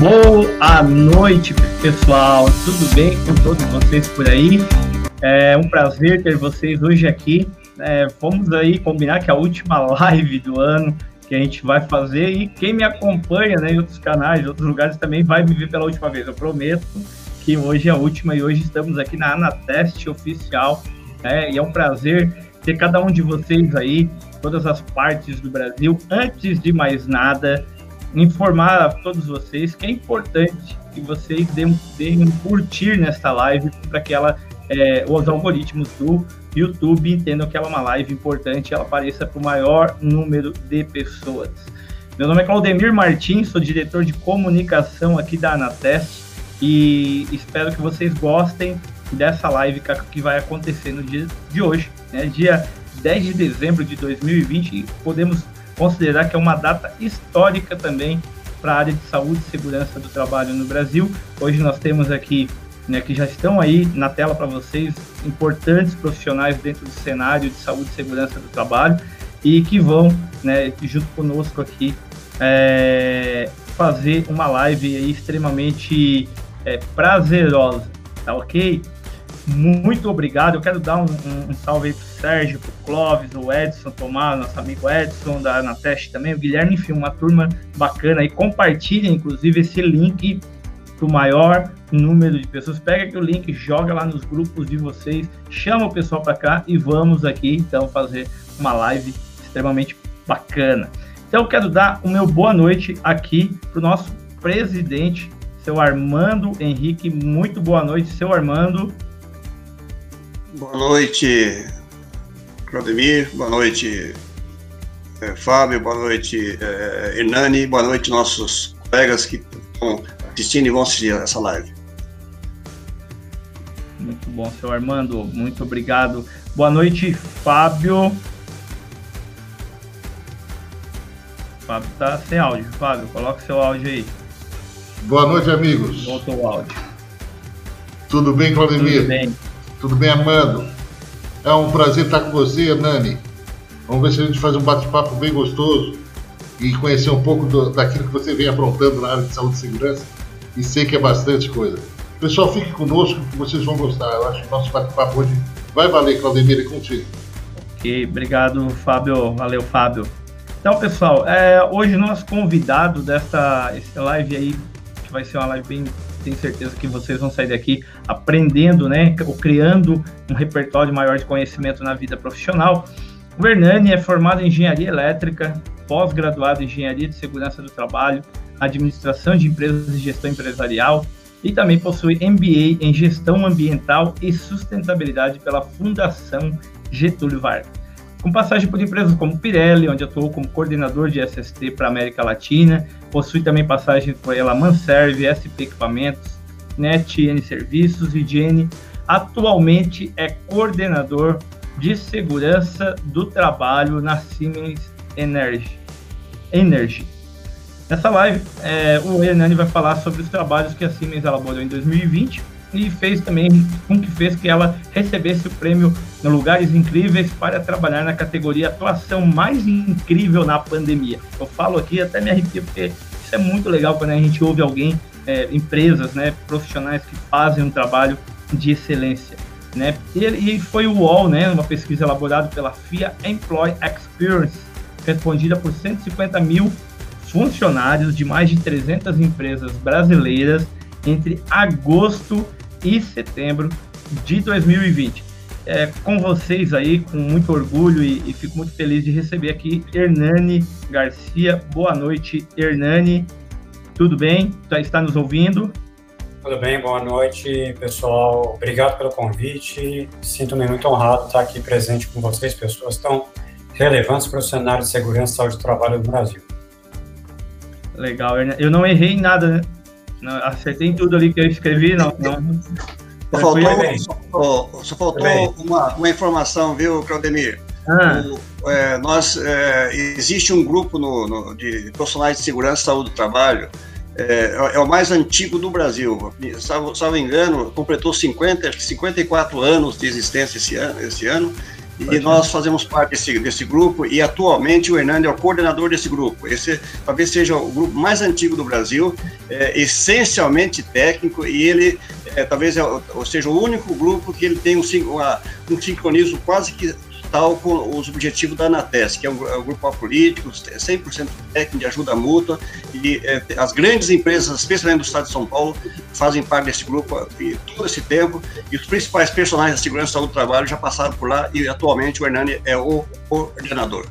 Boa noite, pessoal. Tudo bem com todos vocês por aí? É um prazer ter vocês hoje aqui. É, vamos aí combinar que é a última live do ano que a gente vai fazer e quem me acompanha né, em outros canais, em outros lugares também vai me ver pela última vez. Eu prometo que hoje é a última e hoje estamos aqui na Anateste Oficial. Né, e é um prazer ter cada um de vocês aí, todas as partes do Brasil. Antes de mais nada, informar a todos vocês que é importante que vocês deem, deem um curtir nesta live para que ela, é, os algoritmos do YouTube entendam que ela é uma live importante e ela apareça para o maior número de pessoas. Meu nome é Claudemir Martins, sou diretor de comunicação aqui da Anatest e espero que vocês gostem dessa live que vai acontecer no dia de hoje, né, dia 10 de dezembro de 2020, e podemos considerar que é uma data histórica também para a área de saúde e segurança do trabalho no Brasil. Hoje nós temos aqui, né, que já estão aí na tela para vocês, importantes profissionais dentro do cenário de saúde e segurança do trabalho e que vão, né, junto conosco aqui, é, fazer uma live extremamente é, prazerosa, tá ok? Muito obrigado. Eu quero dar um, um, um salve aí pro Sérgio, pro Clóvis, o Edson Tomás, nosso amigo Edson, da Anateste também, o Guilherme, enfim, uma turma bacana aí. Compartilhem, inclusive, esse link pro maior número de pessoas. Pega aqui o link, joga lá nos grupos de vocês, chama o pessoal para cá e vamos aqui, então, fazer uma live extremamente bacana. Então, eu quero dar o meu boa noite aqui pro nosso presidente, seu Armando Henrique. Muito boa noite, seu Armando. Boa noite, Claudemir. Boa noite, é, Fábio. Boa noite, é, Hernani. Boa noite, nossos colegas que estão assistindo e vão assistir essa live. Muito bom, seu Armando. Muito obrigado. Boa noite, Fábio. Fábio tá sem áudio. Fábio, coloca seu áudio aí. Boa noite, amigos. Voltou o áudio. Tudo bem, Claudemir? Tudo bem. Tudo bem, Armando? É um prazer estar com você, Nani. Vamos ver se a gente faz um bate-papo bem gostoso e conhecer um pouco do, daquilo que você vem aprontando na área de saúde e segurança. E sei que é bastante coisa. Pessoal, fique conosco que vocês vão gostar. Eu acho que o nosso bate-papo hoje vai valer, Claudemir, é contigo. Ok, obrigado, Fábio. Valeu, Fábio. Então, pessoal, é, hoje nosso convidado desta live aí, que vai ser uma live bem tenho certeza que vocês vão sair daqui aprendendo, né, ou criando um repertório maior de conhecimento na vida profissional. O Hernani é formado em engenharia elétrica, pós-graduado em engenharia de segurança do trabalho, administração de empresas e gestão empresarial, e também possui MBA em gestão ambiental e sustentabilidade pela Fundação Getúlio Vargas com passagem por empresas como Pirelli, onde atuou como coordenador de SST para a América Latina, possui também passagem pela Manserve, SP Equipamentos, NetN Serviços e Gene. Atualmente é coordenador de segurança do trabalho na Siemens Energy. Energy. Nessa live, é, o Hernani vai falar sobre os trabalhos que a Siemens elaborou em 2020 e fez também com que fez que ela recebesse o prêmio no Lugares Incríveis para trabalhar na categoria Atuação Mais Incrível na Pandemia. Eu falo aqui até me arrepio porque isso é muito legal quando a gente ouve alguém, é, empresas, né, profissionais que fazem um trabalho de excelência. Né? E, e foi o UOL, né, uma pesquisa elaborada pela FIA Employee Experience, respondida por 150 mil funcionários de mais de 300 empresas brasileiras entre agosto e setembro de 2020. É, com vocês aí, com muito orgulho e, e, fico muito feliz de receber aqui Hernani Garcia. Boa noite, Hernani. Tudo bem? Já está nos ouvindo? Tudo bem, boa noite, pessoal. Obrigado pelo convite. Sinto-me muito honrado de estar aqui presente com vocês, pessoas tão relevantes para o cenário de segurança e saúde do trabalho no Brasil. Legal, Hernani. Eu não errei nada, né? Não, acertei tudo ali que eu escrevi, não. não. Só faltou, só, só faltou uma, uma informação, viu, Claudemir? Ah. O, é, nós, é, existe um grupo no, no, de profissionais de segurança e saúde do trabalho, é, é, o mais antigo do Brasil. Salvo, salvo engano, completou 50, 54 anos de existência esse ano, esse ano e nós fazemos parte desse, desse grupo e atualmente o Hernani é o coordenador desse grupo. Esse talvez seja o grupo mais antigo do Brasil, é, essencialmente técnico e ele é, talvez é, seja o único grupo que ele tem um, uma, um sincronismo quase que com os objetivos da ANATES, que é um, é um grupo apolítico, 100% técnico de ajuda mútua, e é, as grandes empresas, especialmente do estado de São Paulo, fazem parte desse grupo e todo esse tempo, e os principais personagens da segurança do trabalho já passaram por lá, e atualmente o Hernani é o coordenador.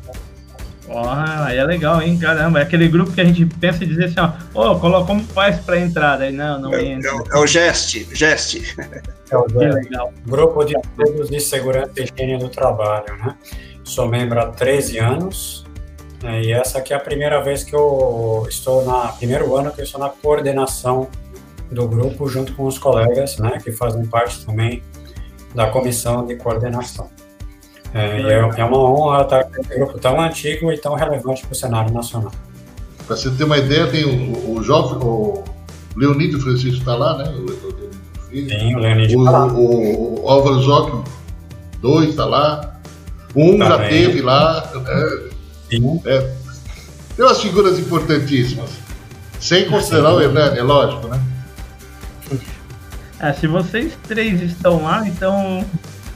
Ah, aí é legal, hein? Caramba, é aquele grupo que a gente pensa em dizer assim, ó, oh, coloca como faz para entrar? Aí não, não é, entra. É, é o Geste, Geste. É o legal. Grupo de Estudos de Segurança e Higiene do Trabalho, né? Sou membro há 13 anos né? e essa aqui é a primeira vez que eu estou na primeiro ano que eu estou na coordenação do grupo junto com os colegas, né, que fazem parte também da comissão de coordenação. É, é, é uma honra estar com um grupo tão antigo e tão relevante para o cenário nacional. Para você ter uma ideia, tem o, o jovem, o Leonídio Francisco está lá, né? O, o, Sim, o Leonídio está lá. O, o Álvaro Zóquio, dois está lá. Um Também. já teve lá. Né? Sim. É, tem umas figuras importantíssimas. Sem considerar Sim. o Hernani, é lógico, né? É, se vocês três estão lá, então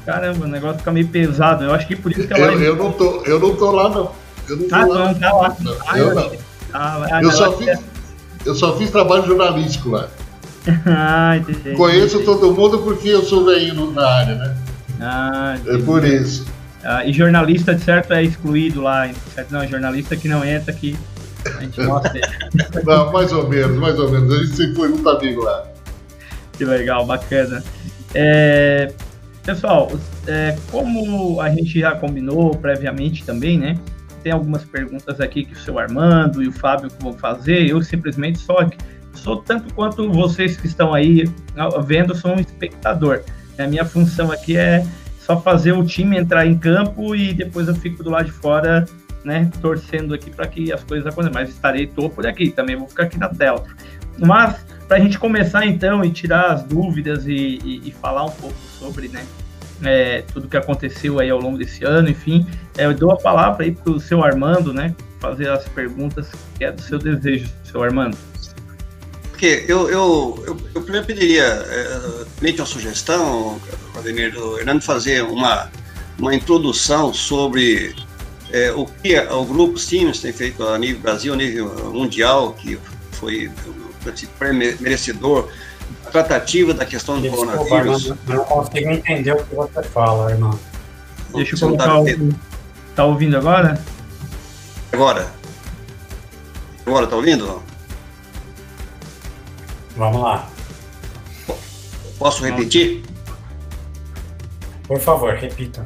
Caramba, o negócio fica meio pesado. Eu acho que por isso que ela. Eu, eu, não, tô, eu não tô lá, não. Eu não tô ah, lá. Não, tá lá. Não, ah, eu, não. Ah, eu, só fiz, eu só fiz trabalho jornalístico lá. ah, entendi. Conheço todo mundo porque eu sou velhinho na área, né? Ah, entendi. É por isso. Ah, e jornalista, de certo, é excluído lá. Certo? Não, jornalista que não entra aqui. A gente mostra. não, mais ou menos, mais ou menos. A gente sempre foi muito amigo lá. Que legal, bacana. É, Pessoal, é, como a gente já combinou previamente também, né? Tem algumas perguntas aqui que o seu Armando e o Fábio vão fazer. Eu simplesmente só sou tanto quanto vocês que estão aí vendo, sou um espectador. A minha função aqui é só fazer o time entrar em campo e depois eu fico do lado de fora, né, torcendo aqui para que as coisas aconteçam. Mas estarei, tô por aqui, também vou ficar aqui na tela. Mas para a gente começar então e tirar as dúvidas e, e, e falar um pouco sobre né, é, tudo que aconteceu aí ao longo desse ano, enfim, é, eu dou a palavra aí para o seu Armando, né, fazer as perguntas que é do seu desejo, seu Armando. Porque eu, eu, eu, eu primeiro pediria, é, uma sugestão, Vladimir, do Hernando fazer uma, uma introdução sobre é, o que o grupo Siemens tem feito a nível Brasil, a nível mundial, que foi merecedor tratativa da questão do Desculpa, coronavírus. Eu não consigo entender o que você fala, irmão. Deixa eu colocar tá o... Tá ouvindo agora? Agora. Agora, tá ouvindo? Vamos lá. Posso repetir? Por favor, repita.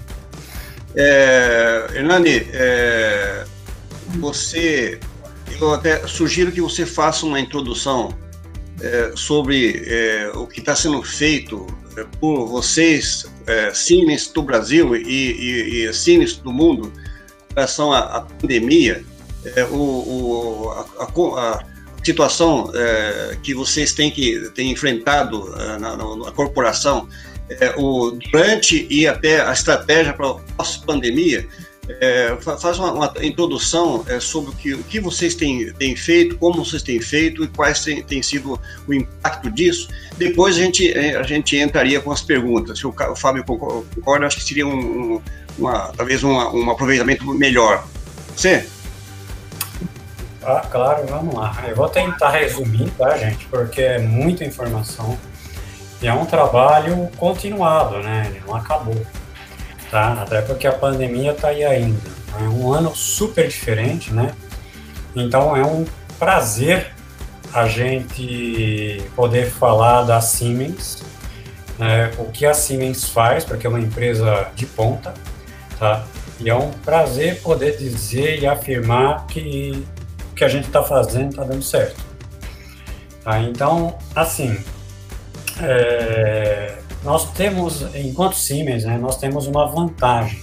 É, Hernani, é, você eu até sugiro que você faça uma introdução é, sobre é, o que está sendo feito é, por vocês, é, cines do Brasil e, e, e cines do mundo em relação à, à pandemia, é, o, o, a, a, situação é, que vocês têm que têm enfrentado é, na, na, na, corporação o, durante e até a estratégia para a pós-pandemia, é, faz uma, uma introdução é, sobre o que, o que vocês têm, têm feito, como vocês têm feito e quais têm, têm sido o impacto disso. Depois a gente, é, a gente entraria com as perguntas. Se o, o Fábio concorda, acho que seria um, um uma, talvez uma, um aproveitamento melhor. Você? Ah, claro, vamos lá. Eu vou tentar resumir, tá, gente? Porque é muita informação e é um trabalho continuado, né? Ele não acabou tá? Até porque a pandemia está aí ainda. É um ano super diferente, né? Então é um prazer a gente poder falar da Siemens, né? o que a Siemens faz, porque é uma empresa de ponta, tá? E é um prazer poder dizer e afirmar que o que a gente está fazendo está dando certo. Tá? Então, assim, é, nós temos, enquanto Siemens, né, nós temos uma vantagem.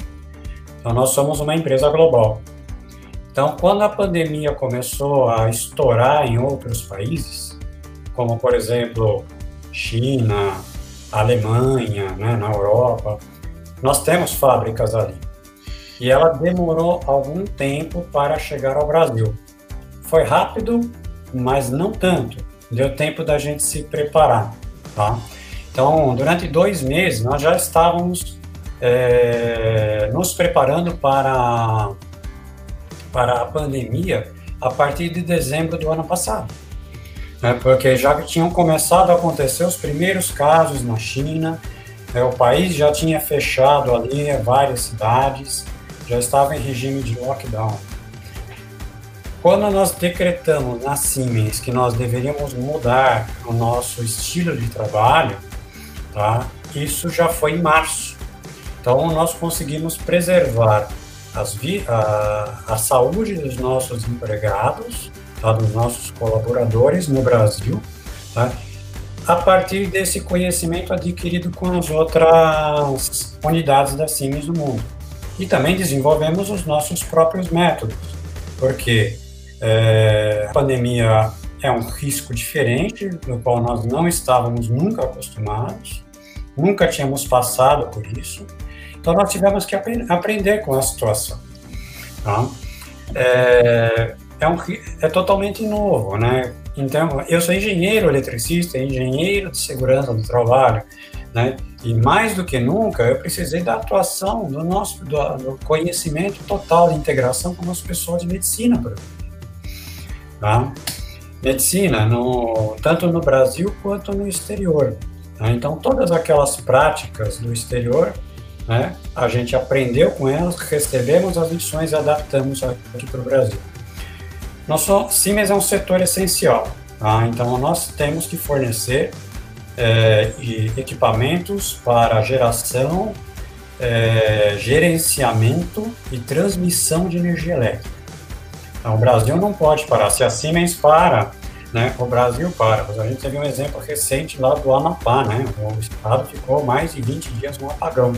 Então, nós somos uma empresa global. Então, quando a pandemia começou a estourar em outros países, como por exemplo China, Alemanha, né, na Europa, nós temos fábricas ali. e ela demorou algum tempo para chegar ao Brasil. Foi rápido, mas não tanto. Deu tempo da gente se preparar, tá? Então, durante dois meses, nós já estávamos é, nos preparando para, para a pandemia a partir de dezembro do ano passado. Né? Porque já tinham começado a acontecer os primeiros casos na China, né? o país já tinha fechado ali várias cidades, já estava em regime de lockdown. Quando nós decretamos na Siemens que nós deveríamos mudar o nosso estilo de trabalho, tá? isso já foi em março. Então, nós conseguimos preservar a, a saúde dos nossos empregados, tá? dos nossos colaboradores no Brasil, tá? a partir desse conhecimento adquirido com as outras unidades da Siemens do mundo. E também desenvolvemos os nossos próprios métodos, porque é, a pandemia é um risco diferente, no qual nós não estávamos nunca acostumados, nunca tínhamos passado por isso, então nós tivemos que ap aprender com a situação. Tá? É, é, um, é totalmente novo, né? Então, eu sou engenheiro eletricista, engenheiro de segurança do trabalho, né? E mais do que nunca, eu precisei da atuação do nosso do, do conhecimento total de integração com as pessoas de medicina, por exemplo. Tá? Medicina, no, tanto no Brasil quanto no exterior. Tá? Então, todas aquelas práticas do exterior, né, a gente aprendeu com elas, recebemos as lições e adaptamos aqui para o Brasil. Nosso Siemens é um setor essencial, tá? então nós temos que fornecer é, equipamentos para geração, é, gerenciamento e transmissão de energia elétrica. Então, o Brasil não pode parar. Se a Siemens para, né, o Brasil para. A gente teve um exemplo recente lá do Amapá, né? O estado ficou mais de 20 dias no apagão.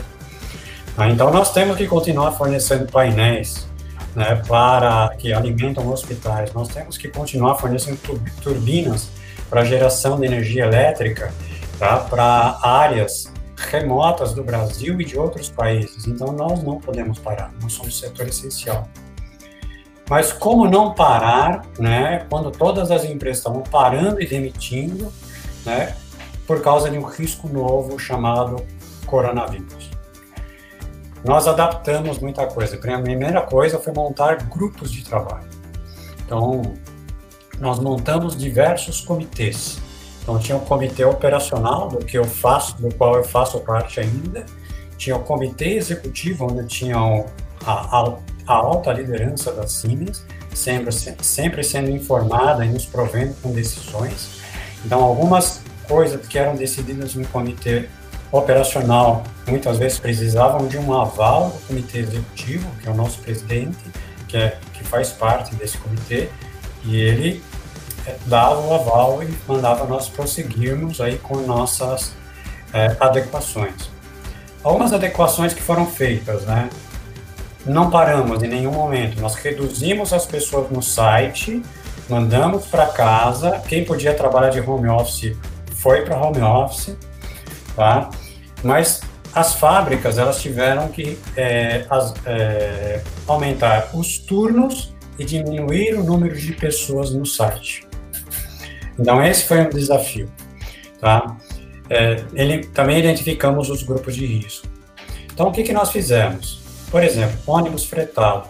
Ah, então, nós temos que continuar fornecendo painéis né, para que alimentam hospitais. Nós temos que continuar fornecendo turbinas para geração de energia elétrica tá, para áreas remotas do Brasil e de outros países. Então, nós não podemos parar. Nós somos setor essencial. Mas como não parar, né, quando todas as empresas estavam parando e demitindo, né, por causa de um risco novo chamado coronavírus. Nós adaptamos muita coisa. A primeira coisa foi montar grupos de trabalho. Então, nós montamos diversos comitês. Então, tinha o comitê operacional, do que eu faço, do qual eu faço parte ainda. Tinha o comitê executivo, onde tinham a, a a alta liderança da Siemens, sempre, sempre sendo informada e nos provendo com decisões. Então, algumas coisas que eram decididas no comitê operacional muitas vezes precisavam de um aval do comitê executivo, que é o nosso presidente, que, é, que faz parte desse comitê, e ele é, dava o aval e mandava nós prosseguirmos aí com nossas é, adequações. Algumas adequações que foram feitas, né? Não paramos em nenhum momento. Nós reduzimos as pessoas no site, mandamos para casa. Quem podia trabalhar de home office foi para home office, tá? Mas as fábricas elas tiveram que é, as, é, aumentar os turnos e diminuir o número de pessoas no site. Então esse foi um desafio, tá? É, ele, também identificamos os grupos de risco. Então o que, que nós fizemos? Por exemplo, ônibus fretado.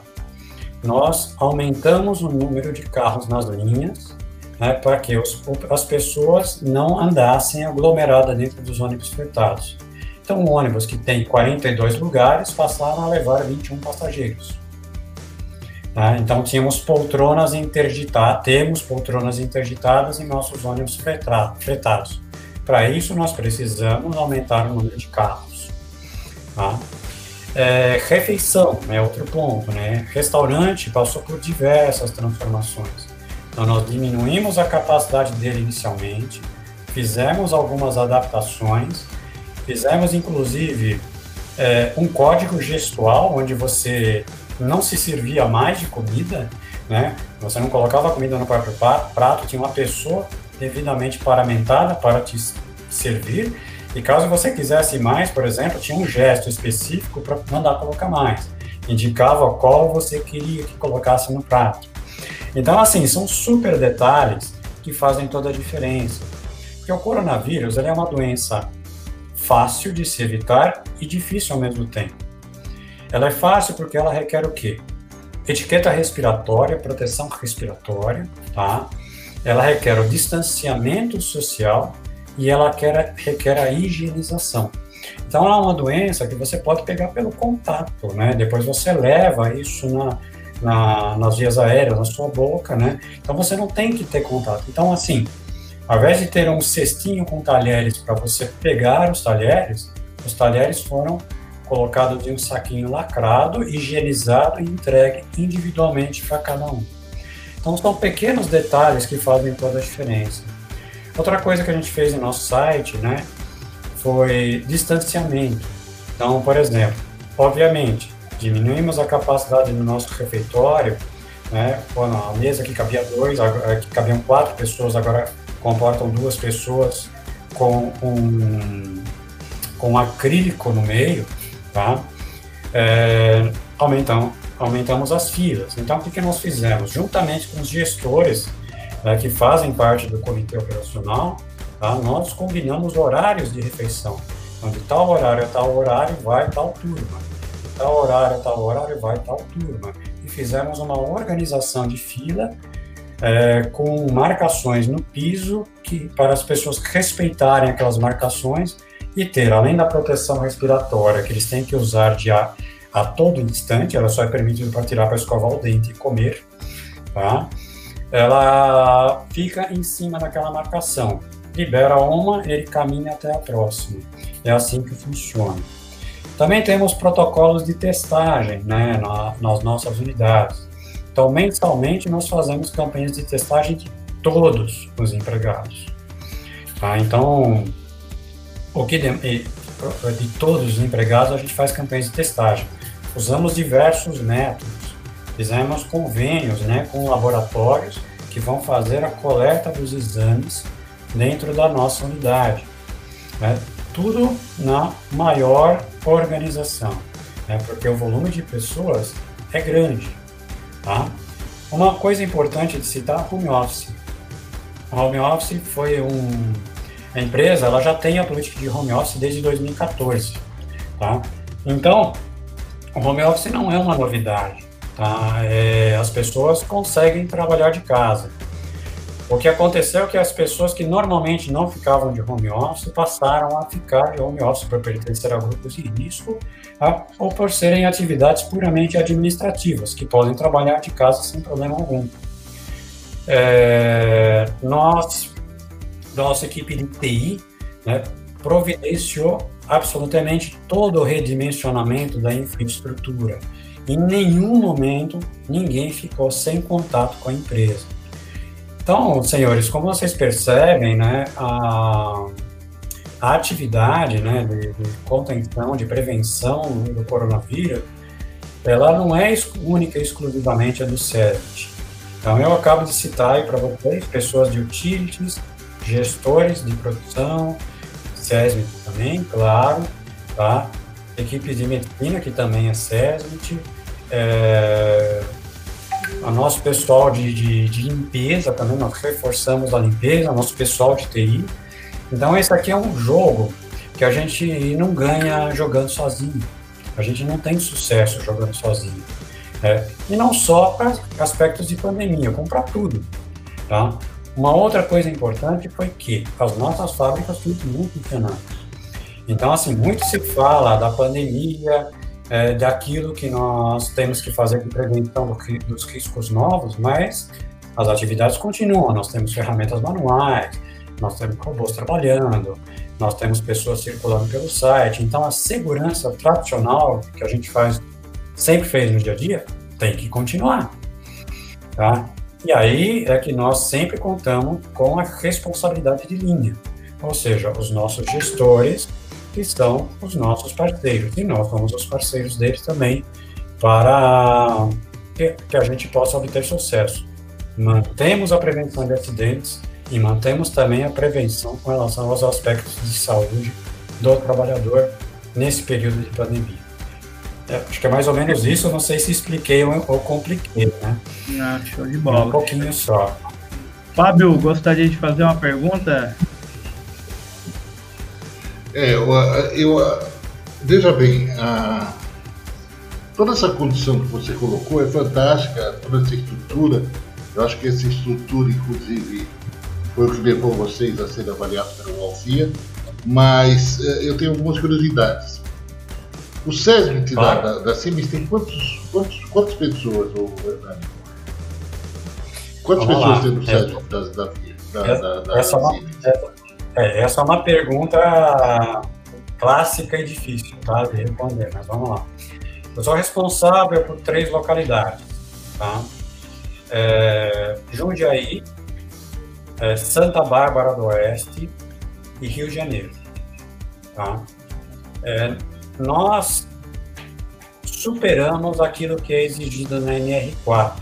Nós aumentamos o número de carros nas linhas né, para que os, as pessoas não andassem aglomeradas dentro dos ônibus fretados. Então, um ônibus que tem 42 lugares passaram a levar 21 passageiros. Né? Então, tínhamos poltronas interditadas, temos poltronas interditadas em nossos ônibus fretados. Para isso, nós precisamos aumentar o número de carros. Tá? É, refeição é outro ponto, né? Restaurante passou por diversas transformações. Então, nós diminuímos a capacidade dele inicialmente, fizemos algumas adaptações, fizemos inclusive é, um código gestual onde você não se servia mais de comida, né? Você não colocava comida no próprio prato, tinha uma pessoa devidamente paramentada para te servir e caso você quisesse mais, por exemplo, tinha um gesto específico para mandar colocar mais. indicava qual você queria que colocasse no prato. Então, assim, são super detalhes que fazem toda a diferença. Porque o coronavírus é uma doença fácil de se evitar e difícil ao mesmo tempo. Ela é fácil porque ela requer o quê? Etiqueta respiratória, proteção respiratória, tá? Ela requer o distanciamento social e ela requer, requer a higienização. Então, ela é uma doença que você pode pegar pelo contato, né? Depois você leva isso na, na, nas vias aéreas, na sua boca, né? Então, você não tem que ter contato. Então, assim, ao invés de ter um cestinho com talheres para você pegar os talheres, os talheres foram colocados em um saquinho lacrado, higienizado e entregue individualmente para cada um. Então, são pequenos detalhes que fazem toda a diferença. Outra coisa que a gente fez no nosso site, né, foi distanciamento. Então, por exemplo, obviamente, diminuímos a capacidade do nosso refeitório, né? A mesa que cabia dois, que cabiam quatro pessoas, agora comportam duas pessoas com um, com um acrílico no meio, tá? É, aumentamos, aumentamos as filas. Então, o que, que nós fizemos? Juntamente com os gestores né, que fazem parte do comitê operacional, tá? nós combinamos horários de refeição. Então, de tal horário a tal horário vai tal turma, de tal horário a tal horário vai tal turma. E fizemos uma organização de fila é, com marcações no piso que para as pessoas respeitarem aquelas marcações e ter, além da proteção respiratória que eles têm que usar de a, a todo instante, ela só é permitida para tirar para escovar o dente e comer, tá? Ela fica em cima daquela marcação. Libera uma, ele caminha até a próxima. É assim que funciona. Também temos protocolos de testagem né, na, nas nossas unidades. Então, mensalmente, nós fazemos campanhas de testagem de todos os empregados. Tá? Então, o que de, de todos os empregados, a gente faz campanhas de testagem. Usamos diversos métodos fizemos convênios né, com laboratórios que vão fazer a coleta dos exames dentro da nossa unidade. Né? Tudo na maior organização, né? porque o volume de pessoas é grande. Tá? Uma coisa importante de citar home office. O home office foi um. A empresa ela já tem a política de home office desde 2014. Tá? Então, o home office não é uma novidade. Tá? É, as pessoas conseguem trabalhar de casa. O que aconteceu é que as pessoas que normalmente não ficavam de home office passaram a ficar de home office por pertencer a grupos de risco tá? ou por serem atividades puramente administrativas, que podem trabalhar de casa sem problema algum. É, nós, nossa equipe de TI, né, providenciou absolutamente todo o redimensionamento da infraestrutura em nenhum momento ninguém ficou sem contato com a empresa. Então, senhores, como vocês percebem, né, a, a atividade né, de, de, contenção, de prevenção do coronavírus, ela não é única e exclusivamente a do SEST. Então, eu acabo de citar aí para vocês pessoas de utilities, gestores de produção, SESMIT também, claro, tá? Equipes de medicina, que também é SESMIT, é, a nosso pessoal de, de, de, limpeza também, nós reforçamos a limpeza, nosso pessoal de TI. Então, esse aqui é um jogo que a gente não ganha jogando sozinho. A gente não tem sucesso jogando sozinho. É, e não só para aspectos de pandemia, como para tudo. Tá? Uma outra coisa importante foi que as nossas fábricas continuam funcionando. Então, assim, muito se fala da pandemia, é, daquilo que nós temos que fazer de prevenção do, dos riscos novos, mas as atividades continuam. Nós temos ferramentas manuais, nós temos robôs trabalhando, nós temos pessoas circulando pelo site. Então, a segurança tradicional que a gente faz, sempre fez no dia a dia, tem que continuar. Tá? E aí é que nós sempre contamos com a responsabilidade de linha, ou seja, os nossos gestores que são os nossos parceiros. E nós somos os parceiros deles também para que, a gente possa obter sucesso. Mantemos a prevenção de acidentes e mantemos também a prevenção com relação aos aspectos de saúde do trabalhador nesse período de pandemia. É, acho que é mais ou menos isso, não sei se expliquei ou, ou compliquei, né? Ah, show de bola. Um pouquinho só. Fábio, gostaria de fazer uma pergunta? É, eu, eu veja bem, a, toda essa condição que você colocou é fantástica, toda essa estrutura. Eu acho que essa estrutura, inclusive, foi o que levou vocês a serem avaliados pelo Alfia, mas é, eu tenho algumas curiosidades. O SESMIT claro. da, da, da CIMES tem quantos, quantos, quantas pessoas, o Hernani? Quantas Vamos pessoas lá. tem no SESMIT da, da, da, da, essa, da é, essa é uma pergunta clássica e difícil tá, de responder, mas vamos lá. Eu sou responsável por três localidades, tá? É, Jundiaí, é, Santa Bárbara do Oeste e Rio de Janeiro, tá? É, nós superamos aquilo que é exigido na NR4.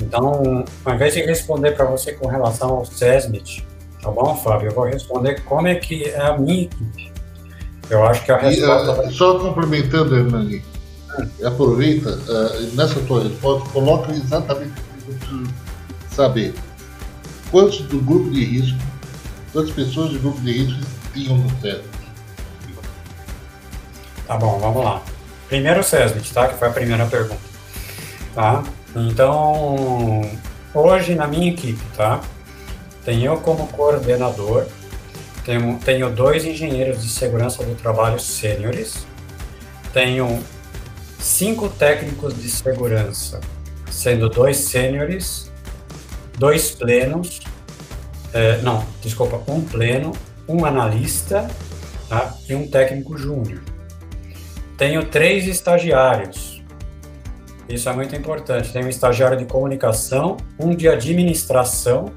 Então, ao invés de responder para você com relação ao SESMIT, tá bom, Fábio? Eu vou responder como é que é a minha equipe. Eu acho que a resposta... E, só complementando, Hernani, aproveita, uh, nessa tua resposta, coloca exatamente o que eu saber. Quantos do grupo de risco, quantas pessoas do grupo de risco tinham no SESMIT? Tá bom, vamos lá. Primeiro o SESMIT, tá? Que foi a primeira pergunta. Tá? Então, hoje na minha equipe, tá? Tenho eu como coordenador, tenho, tenho dois engenheiros de segurança do trabalho sêniores, tenho cinco técnicos de segurança, sendo dois sêniores, dois plenos, é, não, desculpa, um pleno, um analista tá? e um técnico júnior. Tenho três estagiários. Isso é muito importante. Tenho um estagiário de comunicação, um de administração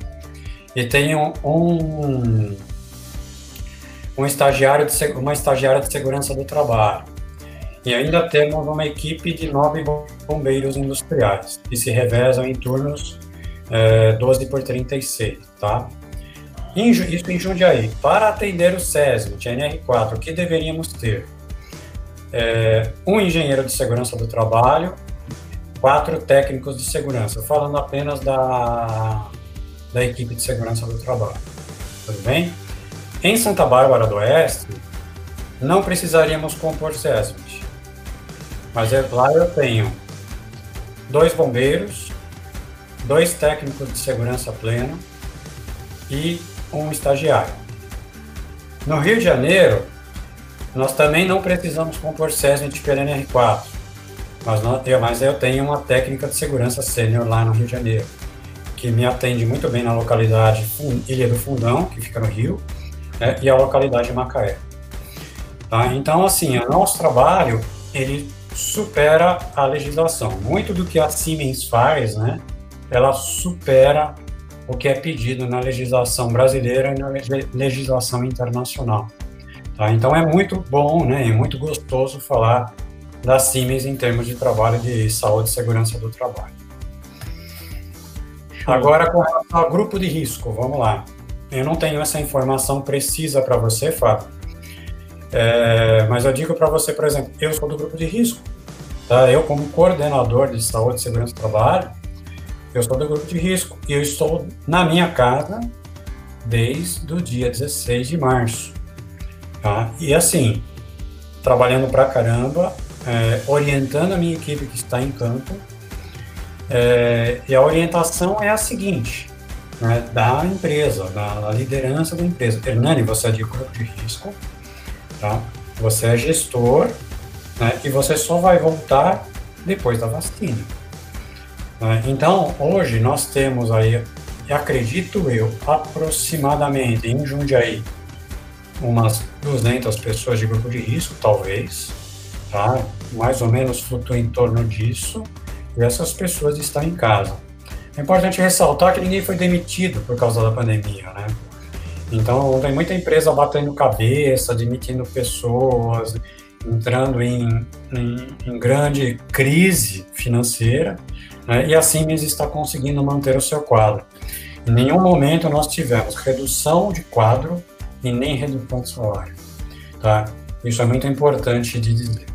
e tenho um, um estagiário de, uma estagiária de segurança do trabalho. E ainda temos uma equipe de nove bombeiros industriais, que se revezam em turnos é, 12 por 36, tá? Isso em Jundiaí. Para atender o SESM, NR4, o que deveríamos ter? é, um engenheiro de segurança do trabalho, quatro técnicos de segurança, falando apenas da, da equipe de segurança do trabalho. Tudo bem? Em Santa Bárbara do Oeste, não precisaríamos compor SESMIT, mas é, lá eu tenho dois bombeiros, dois técnicos de segurança pleno e um estagiário. No Rio de Janeiro, nós também não precisamos compor SESMIT pela NR4, mas, não, mas eu tenho uma técnica de segurança sênior lá no Rio de Janeiro, que me atende muito bem na localidade Ilha do Fundão, que fica no Rio, né, e a localidade Macaé. Tá? Então, assim, o nosso trabalho, ele supera a legislação. Muito do que a Siemens faz, né, ela supera o que é pedido na legislação brasileira e na legislação internacional. Tá? Então é muito bom, né, é muito gostoso falar da Siemens em termos de trabalho de saúde e segurança do trabalho. Agora, com relação ao grupo de risco, vamos lá. Eu não tenho essa informação precisa para você, Fábio, é, mas eu digo para você, por exemplo, eu sou do grupo de risco. Tá? Eu, como coordenador de saúde e segurança do trabalho, eu sou do grupo de risco e eu estou na minha casa desde o dia 16 de março. Tá? E assim, trabalhando pra caramba, é, orientando a minha equipe que está em campo. É, e a orientação é a seguinte, né, da empresa, da, da, liderança da empresa. Hernani, você é de grupo de risco, tá? você é gestor né, e você só vai voltar depois da vacina. Né? Então, hoje nós temos aí, acredito eu, aproximadamente em Jundiaí, umas 200 pessoas de grupo de risco, talvez, tá? Mais ou menos flutua em torno disso, e essas pessoas estão em casa. É importante ressaltar que ninguém foi demitido por causa da pandemia, né? Então, tem muita empresa batendo cabeça, demitindo pessoas, entrando em, em, em grande crise financeira, né? e a Siemens está conseguindo manter o seu quadro. Em nenhum momento nós tivemos redução de quadro e nem redução de salário. Tá? Isso é muito importante de dizer.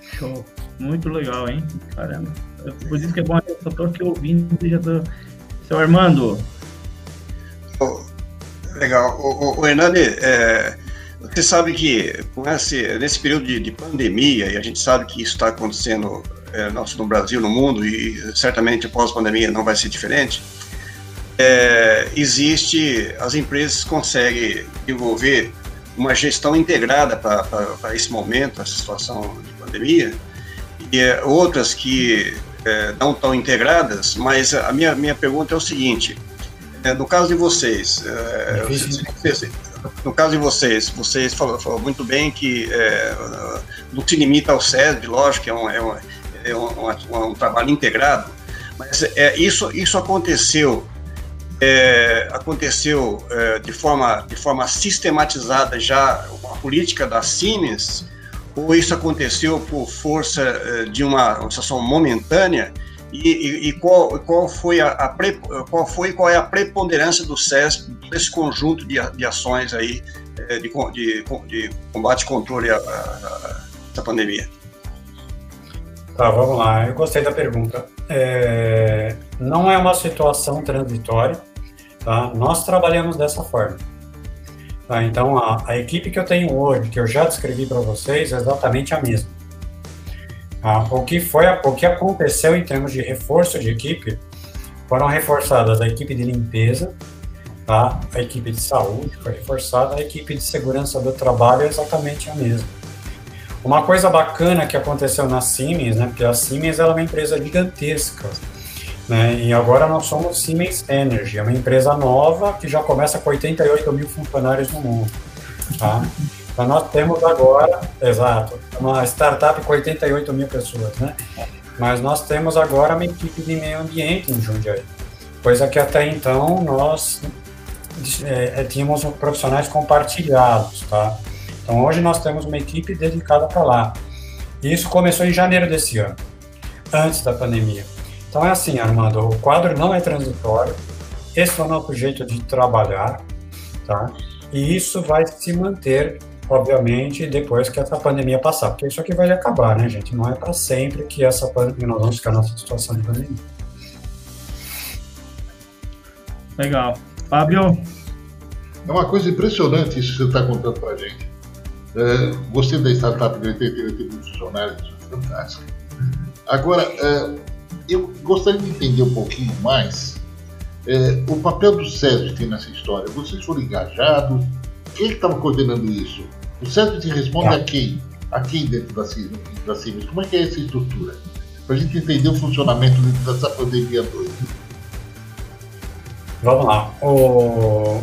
Show. Muito legal, hein? Caramba. Por isso que é bom, eu só tô aqui ouvindo e já tô. Seu Armando. Oh, legal. O, o, Hernani, é, você sabe que com esse, nesse período de, de, pandemia, e a gente sabe que isso está acontecendo é, nosso, no Brasil, no mundo, e certamente pós-pandemia não vai ser diferente, é, existe, as empresas conseguem desenvolver uma gestão integrada para esse momento, essa situação de pandemia, e é, outras que é, não estão integradas, mas a minha, minha pergunta é o seguinte, é, no caso de vocês, é, no caso de vocês, vocês falaram, falou muito bem que é, não se limita ao SESB, lógico é um, é um, é um, um, um trabalho integrado, mas é, isso, isso aconteceu é, aconteceu é, de, forma, de forma sistematizada já a política da Siemens, ou isso aconteceu por força é, de uma, situação momentânea, e, e, e, qual, qual, foi a, a pre, qual foi qual é a preponderância do SES desse conjunto de, de ações aí é, de, de, de combate e controle à, pandemia? Tá, vamos lá. Eu gostei da pergunta. É, não é uma situação transitória, tá? Nós trabalhamos dessa forma. Tá? Então, a, a, equipe que eu tenho hoje, que eu já descrevi para vocês, é exatamente a mesma. Tá? O, que foi, o que aconteceu em termos de reforço de equipe, foram reforçadas a equipe de limpeza, tá? a equipe de saúde foi reforçada, a equipe de segurança do trabalho é exatamente a mesma. Uma coisa bacana que aconteceu na Siemens, né, porque a Siemens é uma empresa gigantesca, né, e agora nós somos Siemens Energy, é uma empresa nova que já começa com 88 mil funcionários no mundo. Tá? Então nós temos agora, exato, uma startup com 88 mil pessoas, né? Mas nós temos agora uma equipe de meio ambiente em Jundiaí, coisa que até então nós é, tínhamos profissionais compartilhados, tá? Então hoje nós temos uma equipe dedicada para lá. E isso começou em janeiro desse ano, antes da pandemia. Então é assim, Armando, o quadro não é transitório, esse é o nosso jeito de trabalhar, tá? E isso vai se manter, obviamente, depois que essa pandemia passar, porque isso aqui vai acabar, né, gente? Não é para sempre que essa pandemia, nós vamos ficar nessa situação de pandemia. Legal. Fábio? É uma coisa impressionante isso que você está contando para a gente. Uh, gostei da startup de 88 mil funcionários, fantástico. Agora, uh, eu gostaria de entender um pouquinho mais uh, o papel do SESB nessa história. Vocês foram engajados? Quem estava coordenando isso? O SESB responde tá. a quem? A quem dentro da CIMES? Como é que é essa estrutura? Para a gente entender o funcionamento dessa pandemia doida. Vamos lá. O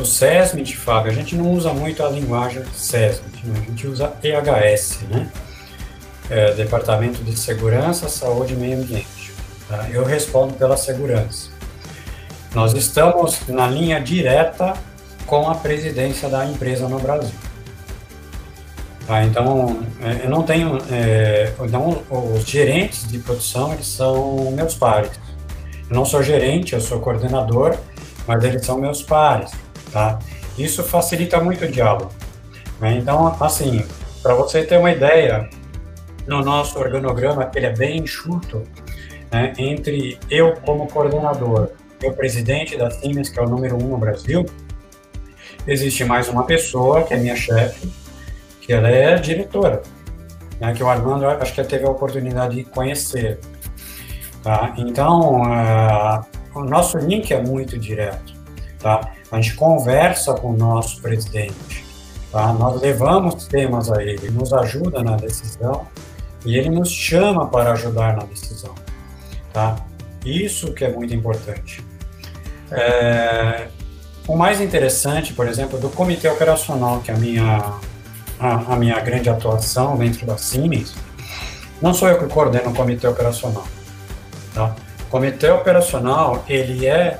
o SESMIT, Fábio, a gente não usa muito a linguagem SESMIT, né? a gente usa EHS, né? É, Departamento de Segurança, Saúde e Meio Ambiente. Tá? Eu respondo pela segurança. Nós estamos na linha direta com a presidência da empresa no Brasil. Tá? Então, é, eu não tenho. É, então, os gerentes de produção eles são meus pares. Eu não sou gerente, eu sou coordenador, mas eles são meus pares. Tá? Isso facilita muito o diálogo. Né? Então, assim, para você ter uma ideia, no nosso organograma, que ele é bem enxuto, né, entre eu como coordenador e o presidente da Siemens, que é o número um no Brasil, existe mais uma pessoa, que é minha chefe, que ela é diretora, né, que o Armando acho que teve a oportunidade de conhecer. Tá? Então, uh, o nosso link é muito direto. Tá? A gente conversa com o nosso presidente, tá? Nós levamos temas a ele, nos ajuda na decisão e ele nos chama para ajudar na decisão, tá? Isso que é muito importante. É, o mais interessante, por exemplo, do comitê operacional, que é a minha, a, a minha grande atuação dentro da Siemens, não sou eu que coordeno o comitê operacional. Tá? O comitê operacional ele é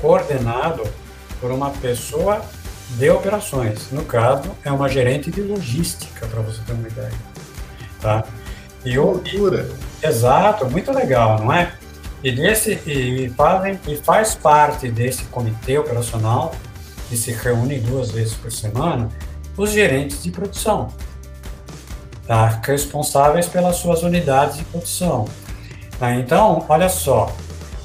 coordenado por uma pessoa de operações. No caso, é uma gerente de logística, para você ter uma ideia. Tá? E o, exato, muito legal, não é? E, desse, e, fazem, e faz parte desse comitê operacional, que se reúne duas vezes por semana, os gerentes de produção. tá? responsáveis pelas suas unidades de produção. Tá? Então, olha só,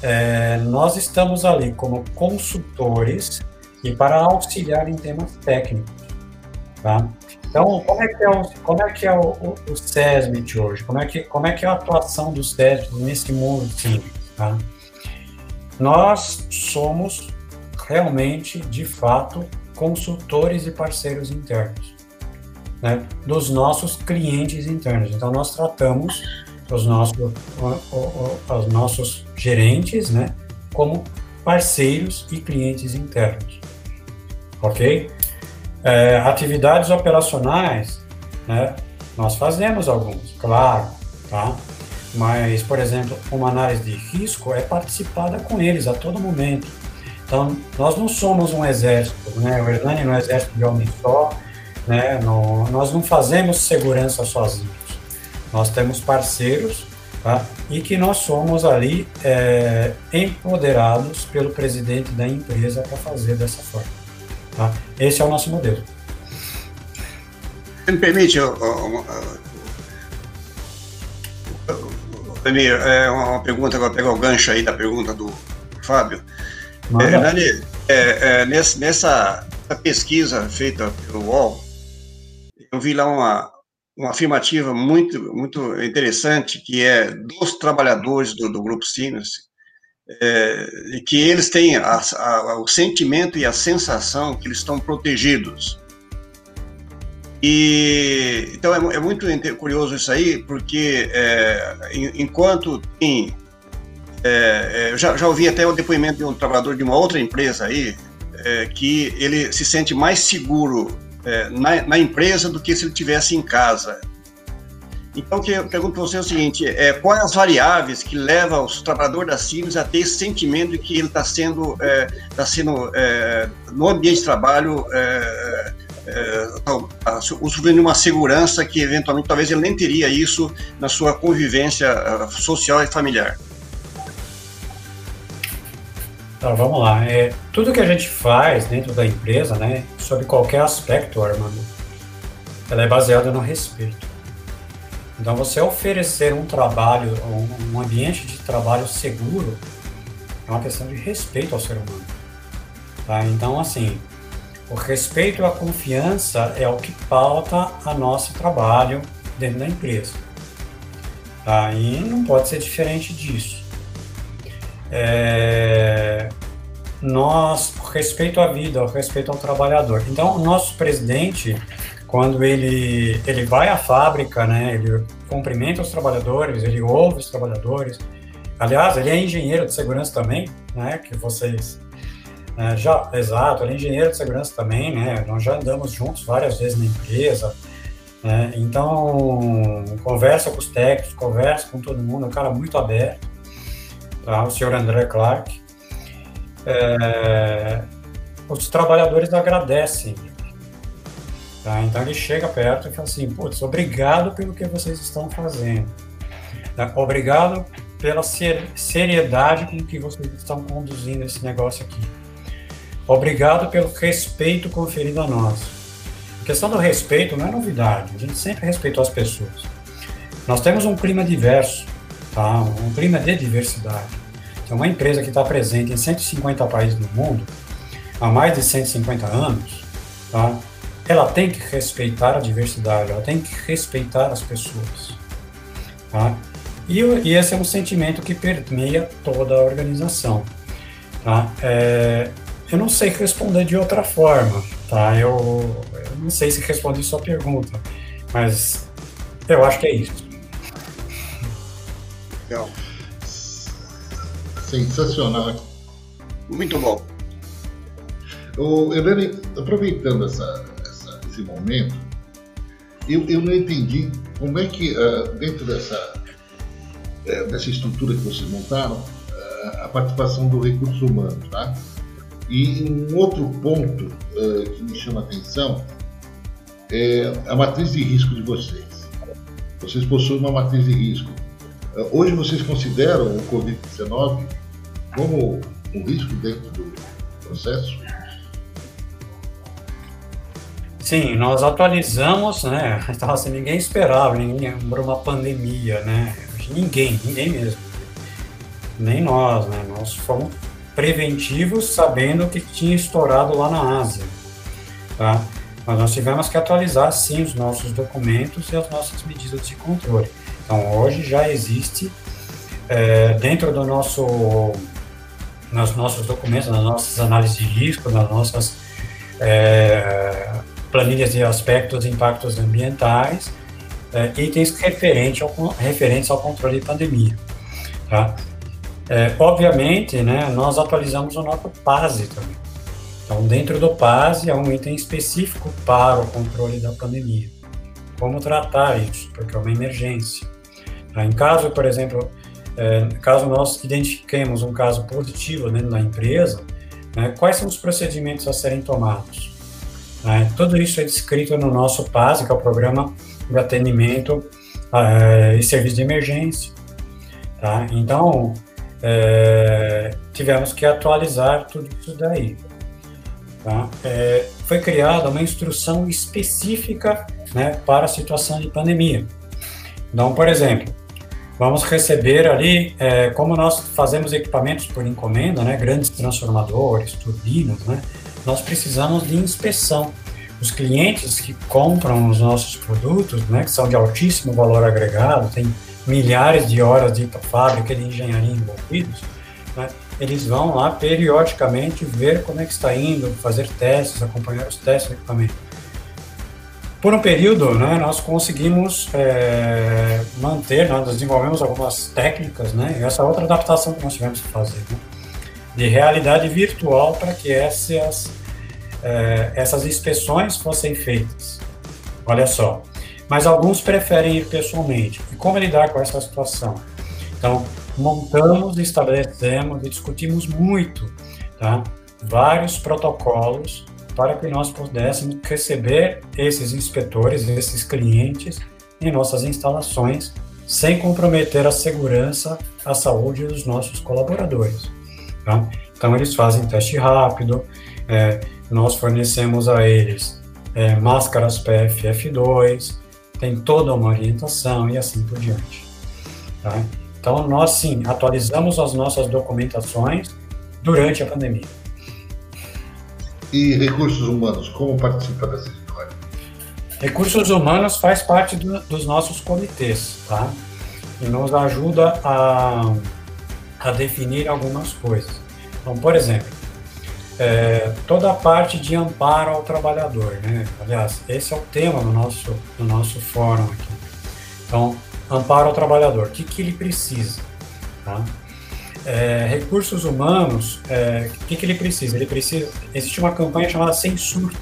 é, nós estamos ali como consultores e para auxiliar em temas técnicos. Tá? Então, como é que é o, como é, que é o, o, o SESMIT hoje? Como é, que, como é que é a atuação do SESMIT nesse mundo cívico? Tá? Nós somos realmente, de fato, consultores e parceiros internos né, dos nossos clientes internos. Então, nós tratamos os nossos, os nossos gerentes né, como parceiros e clientes internos. Ok? É, atividades operacionais, né, nós fazemos alguns, claro, tá? Mas, por exemplo, uma análise de risco é participada com eles a todo momento. Então, nós não somos um exército, né? O Hernani não é um exército de homem só, né? Nós não fazemos segurança sozinhos. Nós temos parceiros, tá? E que nós somos ali é, empoderados pelo presidente da empresa para fazer dessa forma. Tá? Esse é o nosso modelo. Me permite, Emir, é uma pergunta, agora pegar o gancho aí da pergunta do Fábio. É, é, é, nessa, nessa pesquisa feita pelo UOL, eu vi lá uma, uma afirmativa muito, muito interessante, que é dos trabalhadores do, do Grupo Siemens, é, que eles têm a, a, o sentimento e a sensação que eles estão protegidos. E então é, é muito curioso isso aí, porque é, enquanto tem, é, é, eu já, já, ouvi até o depoimento de um trabalhador de uma outra empresa aí, é, que ele se sente mais seguro na, na empresa do que se ele estivesse em casa. Então, eu pergunto para você é o seguinte: é, quais as variáveis que levam os trabalhadores da Siemens a ter esse sentimento de que ele está sendo, é, tá sendo é, no ambiente de trabalho, é, é, usufruindo de uma segurança que, eventualmente, talvez ele nem teria isso na sua convivência uh, social e familiar? Então, vamos lá. É, tudo que a gente faz dentro da empresa, né, sobre qualquer aspecto, Armando, ela é baseada no respeito. Então, você oferecer um trabalho, um, ambiente de trabalho seguro, é uma questão de respeito ao ser humano. Tá? Então, assim, o respeito e a confiança é o que pauta a nosso trabalho dentro da empresa. Tá? E não pode ser diferente disso. É... Nós, respeito à vida, respeito ao trabalhador. Então, o nosso presidente, quando ele, ele vai à fábrica, né, ele cumprimenta os trabalhadores, ele ouve os trabalhadores. Aliás, ele é engenheiro de segurança também, né, que vocês né, já, exato, ele é engenheiro de segurança também, né, nós já andamos juntos várias vezes na empresa, né, então conversa com os técnicos, conversa com todo mundo, é um cara muito aberto, tá, o senhor André Clark. É, os trabalhadores agradecem Tá? Então ele chega perto e fala assim: putz, obrigado pelo que vocês estão fazendo. Tá? Obrigado pela seriedade com que vocês estão conduzindo esse negócio aqui. Obrigado pelo respeito conferido a nós. A questão do respeito não é novidade, a gente sempre respeitou as pessoas. Nós temos um clima diverso, tá? um clima de diversidade. É uma empresa que está presente em 150 países do mundo há mais de 150 anos, tá? Ela tem que respeitar a diversidade, ela tem que respeitar as pessoas. Tá? E, e esse é um sentimento que permeia toda a organização. Tá? É, eu não sei responder de outra forma, tá? Eu, eu não sei se respondi sua pergunta, mas eu acho que é isso. Legal. Sensacional. Muito bom. O Helene, aproveitando essa, esse momento, eu, eu não entendi como é que, uh, dentro dessa, uh, dessa estrutura que vocês montaram, uh, a participação do recurso humano, tá? E um outro ponto que me chama a atenção é a matriz de risco de vocês. Vocês possuem uma matriz de risco. hoje vocês consideram o Covid-19 como um risco dentro do processo? Sim, nós atualizamos, né? Então, assim, ninguém esperava, ninguém lembrou uma pandemia, né? Ninguém, ninguém mesmo. Nem nós, né? Nós fomos preventivos sabendo que tinha estourado lá na Ásia, tá? Mas nós tivemos que atualizar, sim, os nossos documentos e as nossas medidas de controle. Então, hoje já existe, é, dentro do nosso, nos nossos documentos, nas nossas análises de risco, nas nossas é, planilhas de aspectos e impactos ambientais, é, itens referente ao, referentes ao controle de pandemia. Tá? É, obviamente, né, nós atualizamos o nosso PASE também. Então, dentro do PASE há um item específico para o controle da pandemia. Como tratar isso, porque é uma emergência. Tá? Em caso, por exemplo, é, caso nós identifiquemos um caso positivo dentro da empresa, né, quais são os procedimentos a serem tomados? Né? Tudo isso é descrito no nosso PASE, que é o Programa de Atendimento uh, e Serviço de Emergência. Tá? Então, é, tivemos que atualizar tudo isso daí. Tá? É, foi criada uma instrução específica né, para a situação de pandemia. Então, por exemplo, vamos receber ali, é, como nós fazemos equipamentos por encomenda, né, grandes transformadores, turbinas, né, nós precisamos de inspeção. Os clientes que compram os nossos produtos, né, que são de altíssimo valor agregado, tem milhares de horas de fábrica e de engenharia envolvidos, né, eles vão lá periodicamente ver como é que está indo, fazer testes, acompanhar os testes do equipamento. Por um período, né, nós conseguimos é, manter, nós desenvolvemos algumas técnicas, né, essa outra adaptação que nós tivemos que fazer, né, de realidade virtual para que essas, é, essas inspeções fossem feitas. Olha só. Mas alguns preferem ir pessoalmente. E como lidar com essa situação? Então, montamos, estabelecemos e discutimos muito, tá? Vários protocolos para que nós pudéssemos receber esses inspetores, esses clientes em nossas instalações, sem comprometer a segurança, a saúde dos nossos colaboradores. Tá? Então, eles fazem teste rápido, é, nós fornecemos a eles é, máscaras PFF2, tem toda uma orientação e assim por diante. Tá? Então, nós sim atualizamos as nossas documentações durante a pandemia. E recursos humanos, como participa dessa história? Recursos humanos faz parte do, dos nossos comitês, tá? E nos ajuda a, a definir algumas coisas. Então, por exemplo, é, toda a parte de amparo ao trabalhador, né? Aliás, esse é o tema do nosso, do nosso fórum aqui. Então, amparo ao trabalhador, o que, que ele precisa? Tá? É, recursos humanos, é, o que, que ele precisa? Ele precisa. Existe uma campanha chamada Sem Surto,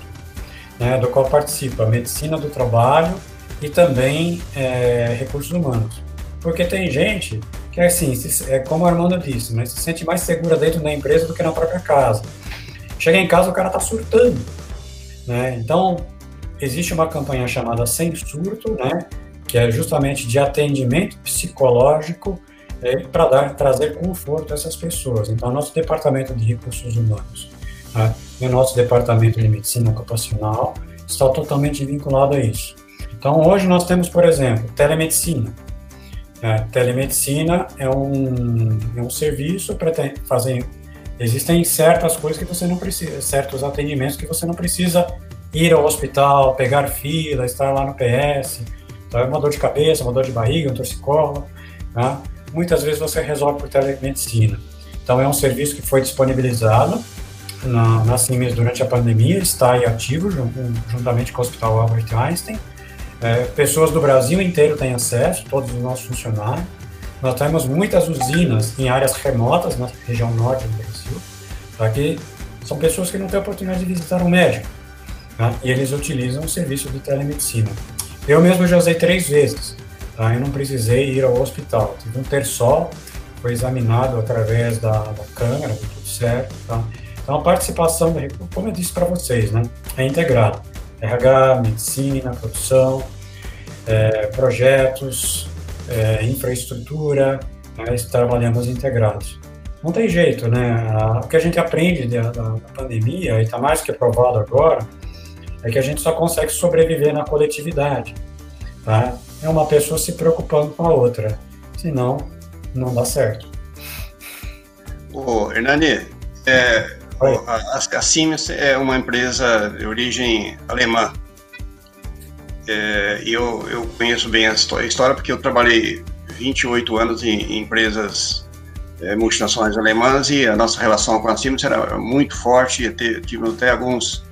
né, do qual participa a medicina do trabalho e também é, recursos humanos. Porque tem gente que é assim, é como a Armando disse, né, se sente mais segura dentro da empresa do que na própria casa. Chega em casa, o cara está surtando. Né? Então, existe uma campanha chamada Sem Surto, né? que é justamente de atendimento psicológico é, para trazer conforto a essas pessoas. Então, nosso departamento de recursos humanos né? e o nosso departamento de medicina ocupacional está totalmente vinculado a isso. Então, hoje nós temos, por exemplo, telemedicina. É, telemedicina é um, é um serviço para fazer Existem certas coisas que você não precisa, certos atendimentos que você não precisa ir ao hospital, pegar fila, estar lá no PS. Então, é uma dor de cabeça, uma dor de barriga, um torcicolo. Né? Muitas vezes você resolve por telemedicina. Então, é um serviço que foi disponibilizado na, na CIMES durante a pandemia, está aí ativo juntamente com o Hospital Albert Einstein. É, pessoas do Brasil inteiro têm acesso, todos os nossos funcionários. Nós temos muitas usinas em áreas remotas, na região norte do Brasil, tá? que são pessoas que não têm oportunidade de visitar um médico. Tá? E eles utilizam o serviço de telemedicina. Eu mesmo já usei três vezes. Tá? Eu não precisei ir ao hospital. Tive um terçol, foi examinado através da, da câmera, tudo certo. Tá? Então, a participação, como eu disse para vocês, né, é integrada. RH, medicina, produção, é, projetos, é, infraestrutura, nós trabalhamos integrados. Não tem jeito, né? O que a gente aprende da, da pandemia, e está mais que provado agora, é que a gente só consegue sobreviver na coletividade. Tá? É uma pessoa se preocupando com a outra. Senão, não dá certo. Ô, Hernani, é, a, a Siemens é uma empresa de origem alemã. É, eu, eu conheço bem a história porque eu trabalhei 28 anos em, em empresas é, multinacionais alemãs e a nossa relação com a Siemens era muito forte. Tivemos até alguns,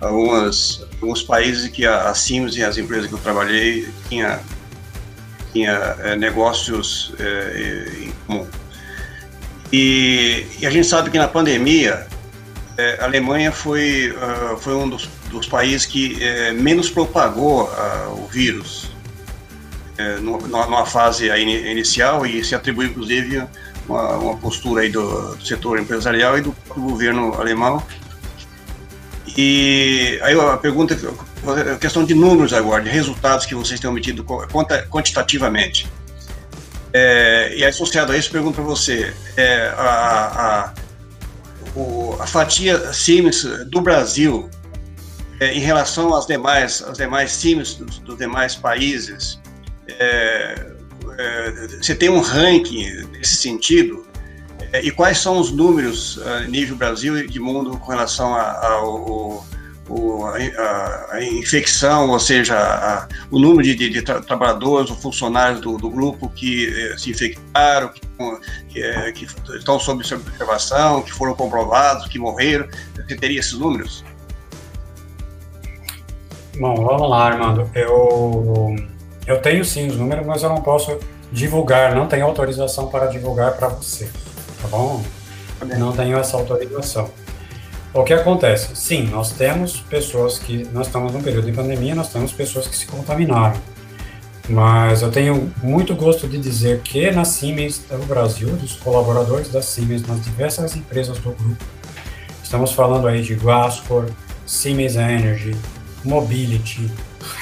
algumas, alguns países que a, a Siemens e as empresas que eu trabalhei tinha, tinha é, negócios é, em comum. E, e, a gente sabe que na pandemia é, a Alemanha foi, uh, foi um dos, dos países que é, menos propagou uh, o vírus é, numa fase inicial e se atribui inclusive uma, uma postura do, do, setor empresarial e do, do, governo alemão. E aí a pergunta, a questão de números agora, de resultados que vocês têm obtido quantitativamente. É, e associado a isso, pergunto para você, é, a, a, o, a, fatia Siemens do Brasil é, em relação às demais, às demais Siemens dos, dos demais países, é, é, você tem um ranking nesse sentido? É, e quais são os números a nível Brasil e de mundo com relação ao a, a, infecção, ou seja, a, o número de, de, de tra trabalhadores ou funcionários do, do grupo que eh, se infectaram, que, que, eh, que, estão sob observação, que foram comprovados, que morreram. Você teria esses números? Bom, vamos lá, Armando. Eu, eu tenho sim os números, mas eu não posso divulgar, não tenho autorização para divulgar para você, tá bom? Não tenho essa autorização. O que acontece? Sim, nós temos pessoas que, nós estamos num período de pandemia, nós temos pessoas que se contaminaram. Mas eu tenho muito gosto de dizer que na Siemens do Brasil, dos colaboradores da Siemens, nas diversas empresas do grupo, estamos falando aí de Glascor, Siemens Energy, Mobility,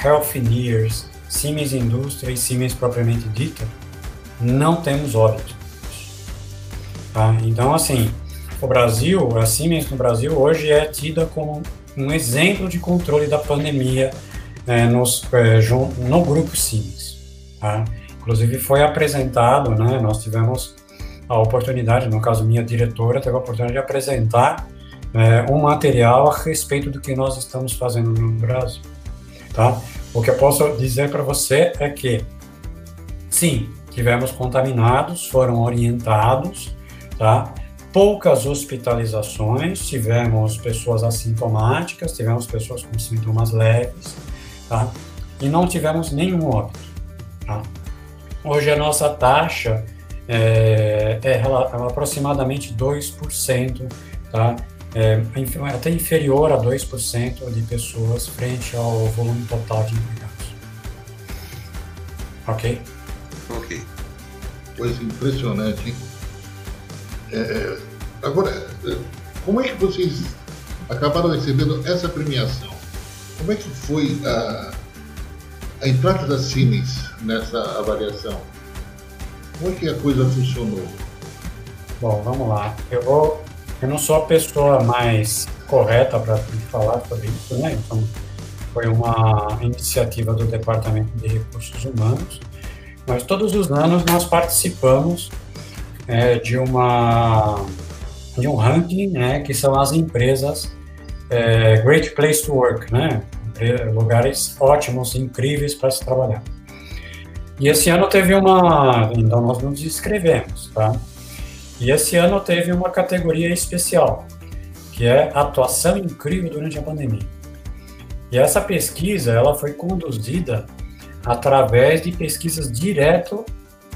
Healthineers, Siemens Indústria e Siemens propriamente dita, não temos óbito. Tá? Então, assim, o Brasil, a Siemens no Brasil hoje é tida como um exemplo de controle da pandemia é, nos, é, no grupo Siemens. Tá? Inclusive foi apresentado, né, nós tivemos a oportunidade, no caso minha diretora, teve a oportunidade de apresentar é, um material a respeito do que nós estamos fazendo no Brasil. Tá? O que eu posso dizer para você é que, sim, tivemos contaminados, foram orientados, tá? Poucas hospitalizações, tivemos pessoas assintomáticas, tivemos pessoas com sintomas leves, tá? E não tivemos nenhum óbito, tá? Hoje a nossa taxa é, é, é aproximadamente 2%, tá? É, até inferior a 2% de pessoas frente ao volume total de empregados. Ok? Ok. Coisa impressionante, hein? É, é, agora, é, como é que vocês acabaram recebendo essa premiação? Como é que foi a, a entrada da Siemens nessa avaliação? Como é que a coisa funcionou? Bom, vamos lá. Eu vou. Eu não sou a pessoa mais correta para falar sobre isso, né? Então, foi uma iniciativa do Departamento de Recursos Humanos, mas todos os anos nós participamos é, de uma de um ranking, né, que são as empresas é, Great Place to Work, né, lugares ótimos, incríveis para se trabalhar. E esse ano teve uma, então nós nos inscrevemos, tá? E esse ano teve uma categoria especial, que é atuação incrível durante a pandemia. E essa pesquisa, ela foi conduzida através de pesquisas direto,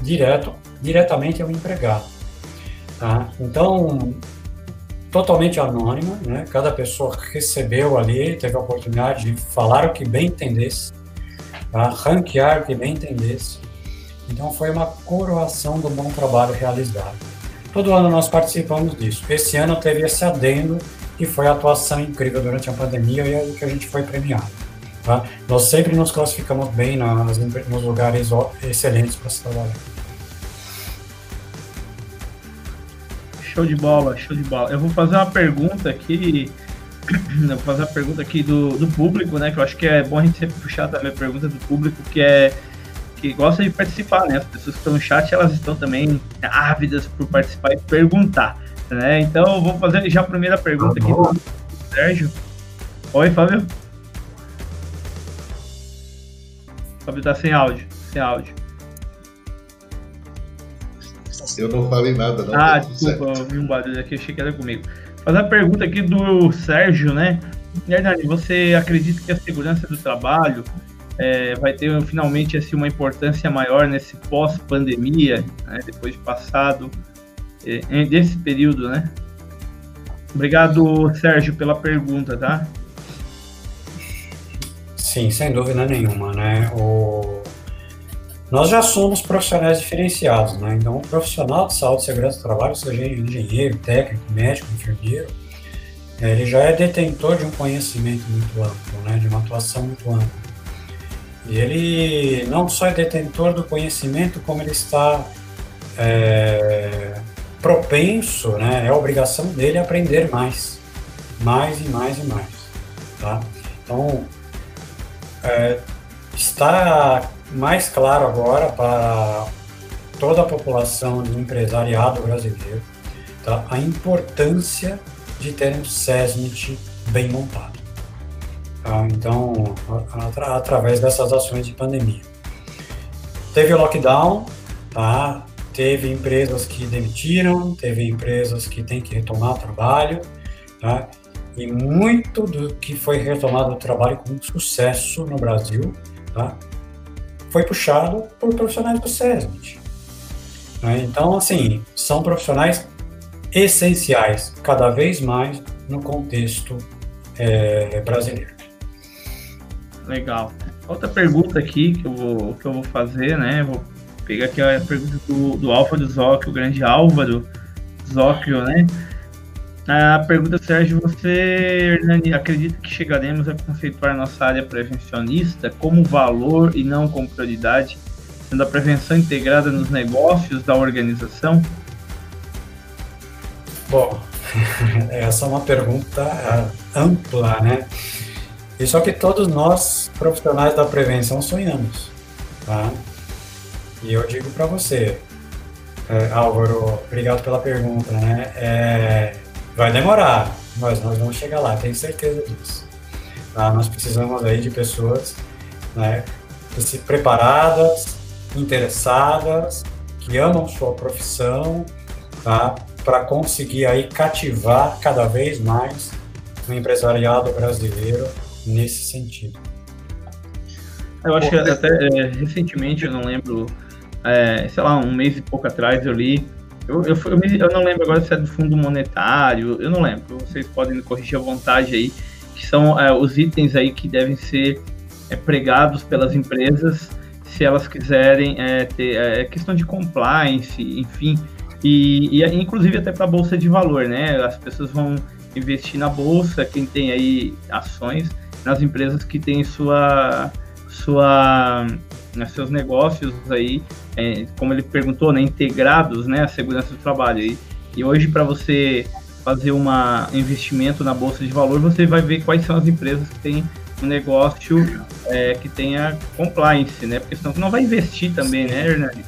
direto diretamente ao empregado. Tá? Então, totalmente anônima, né? cada pessoa recebeu ali, teve a oportunidade de falar o que bem entendesse, tá? ranquear o que bem entendesse. Então, foi uma coroação do bom trabalho realizado. Todo ano nós participamos disso. Esse ano teve esse adendo, que foi a atuação incrível durante a pandemia e é o que a gente foi premiado. Tá? Nós sempre nos classificamos bem nas, nos lugares excelentes para se trabalhar. Show de bola, show de bola. Eu vou fazer uma pergunta aqui vou fazer a pergunta aqui do, do público, né? Que eu acho que é bom a gente sempre puxar também a pergunta do público, que é que gosta de participar, né? As pessoas que estão no chat, elas estão também ávidas por participar e perguntar, né? Então, vou fazer já a primeira pergunta aqui do Sérgio. Oi, Fábio. Fábio tá sem áudio, sem áudio. Eu não falei nada, não. Ah, desculpa, eu vi um barulho aqui, achei que era comigo. Fazer a pergunta aqui do Sérgio, né? Hernani, você acredita que a segurança do trabalho é, vai ter finalmente assim, uma importância maior nesse pós-pandemia, né, depois de passado é, desse período, né? Obrigado, Sérgio, pela pergunta, tá? Sim, sem dúvida nenhuma, né? O... Nós já somos profissionais diferenciados, né? Então, o profissional de saúde e segurança do trabalho, seja engenheiro, técnico, médico, enfermeiro, ele já é detentor de um conhecimento muito amplo, né? De uma atuação muito ampla. E ele não só é detentor do conhecimento, como ele está é, propenso, né, é obrigação dele aprender mais, mais e mais e mais, tá? Então, é, está mais claro agora para toda a população do empresariado brasileiro tá? a importância de ter um SESMIT bem montado. Tá? Então, atra através dessas ações de pandemia. Teve o lockdown, tá? teve empresas que demitiram, teve empresas que têm que retomar o trabalho, tá? e muito do que foi retomado o trabalho com sucesso no Brasil tá? Foi puxado por profissionais do SESMIT. Né? Então, assim, são profissionais essenciais cada vez mais no contexto é, brasileiro. Legal. Outra pergunta aqui que eu vou, que eu vou fazer, né? Vou pegar aqui a pergunta do, do Álvaro Zóquio, o grande Álvaro Zóquio, né? A pergunta, Sérgio, você Hernani, acredita que chegaremos a conceituar nossa área prevencionista como valor e não como prioridade, sendo a prevenção integrada nos negócios da organização? Bom, essa é uma pergunta é, ampla, né? E só que todos nós, profissionais da prevenção, sonhamos. Tá? E eu digo para você, é, Álvaro, obrigado pela pergunta, né? É, vai demorar, mas nós vamos chegar lá, tenho certeza disso. Tá? Nós precisamos aí de pessoas né, preparadas, interessadas, que amam sua profissão, tá? para conseguir aí cativar cada vez mais o empresariado brasileiro nesse sentido. Eu acho que até é, recentemente, eu não lembro, é, sei lá, um mês e pouco atrás eu li, eu, eu, eu, eu, não lembro agora se é do Fundo Monetário, eu não lembro, vocês podem corrigir à vontade aí, que são é, os itens aí que devem ser é, pregados pelas empresas se elas quiserem é, ter é, questão de compliance, enfim, e, e inclusive até para a bolsa de valor, né? As pessoas vão investir na bolsa, quem tem aí ações, nas empresas que têm sua, sua, né, seus negócios aí, é, como ele perguntou, né, integrados, né, a segurança do trabalho. E, e hoje, para você fazer um investimento na bolsa de valor, você vai ver quais são as empresas que têm um negócio é, que tenha compliance, né? Porque senão você não vai investir também, né, Hernani?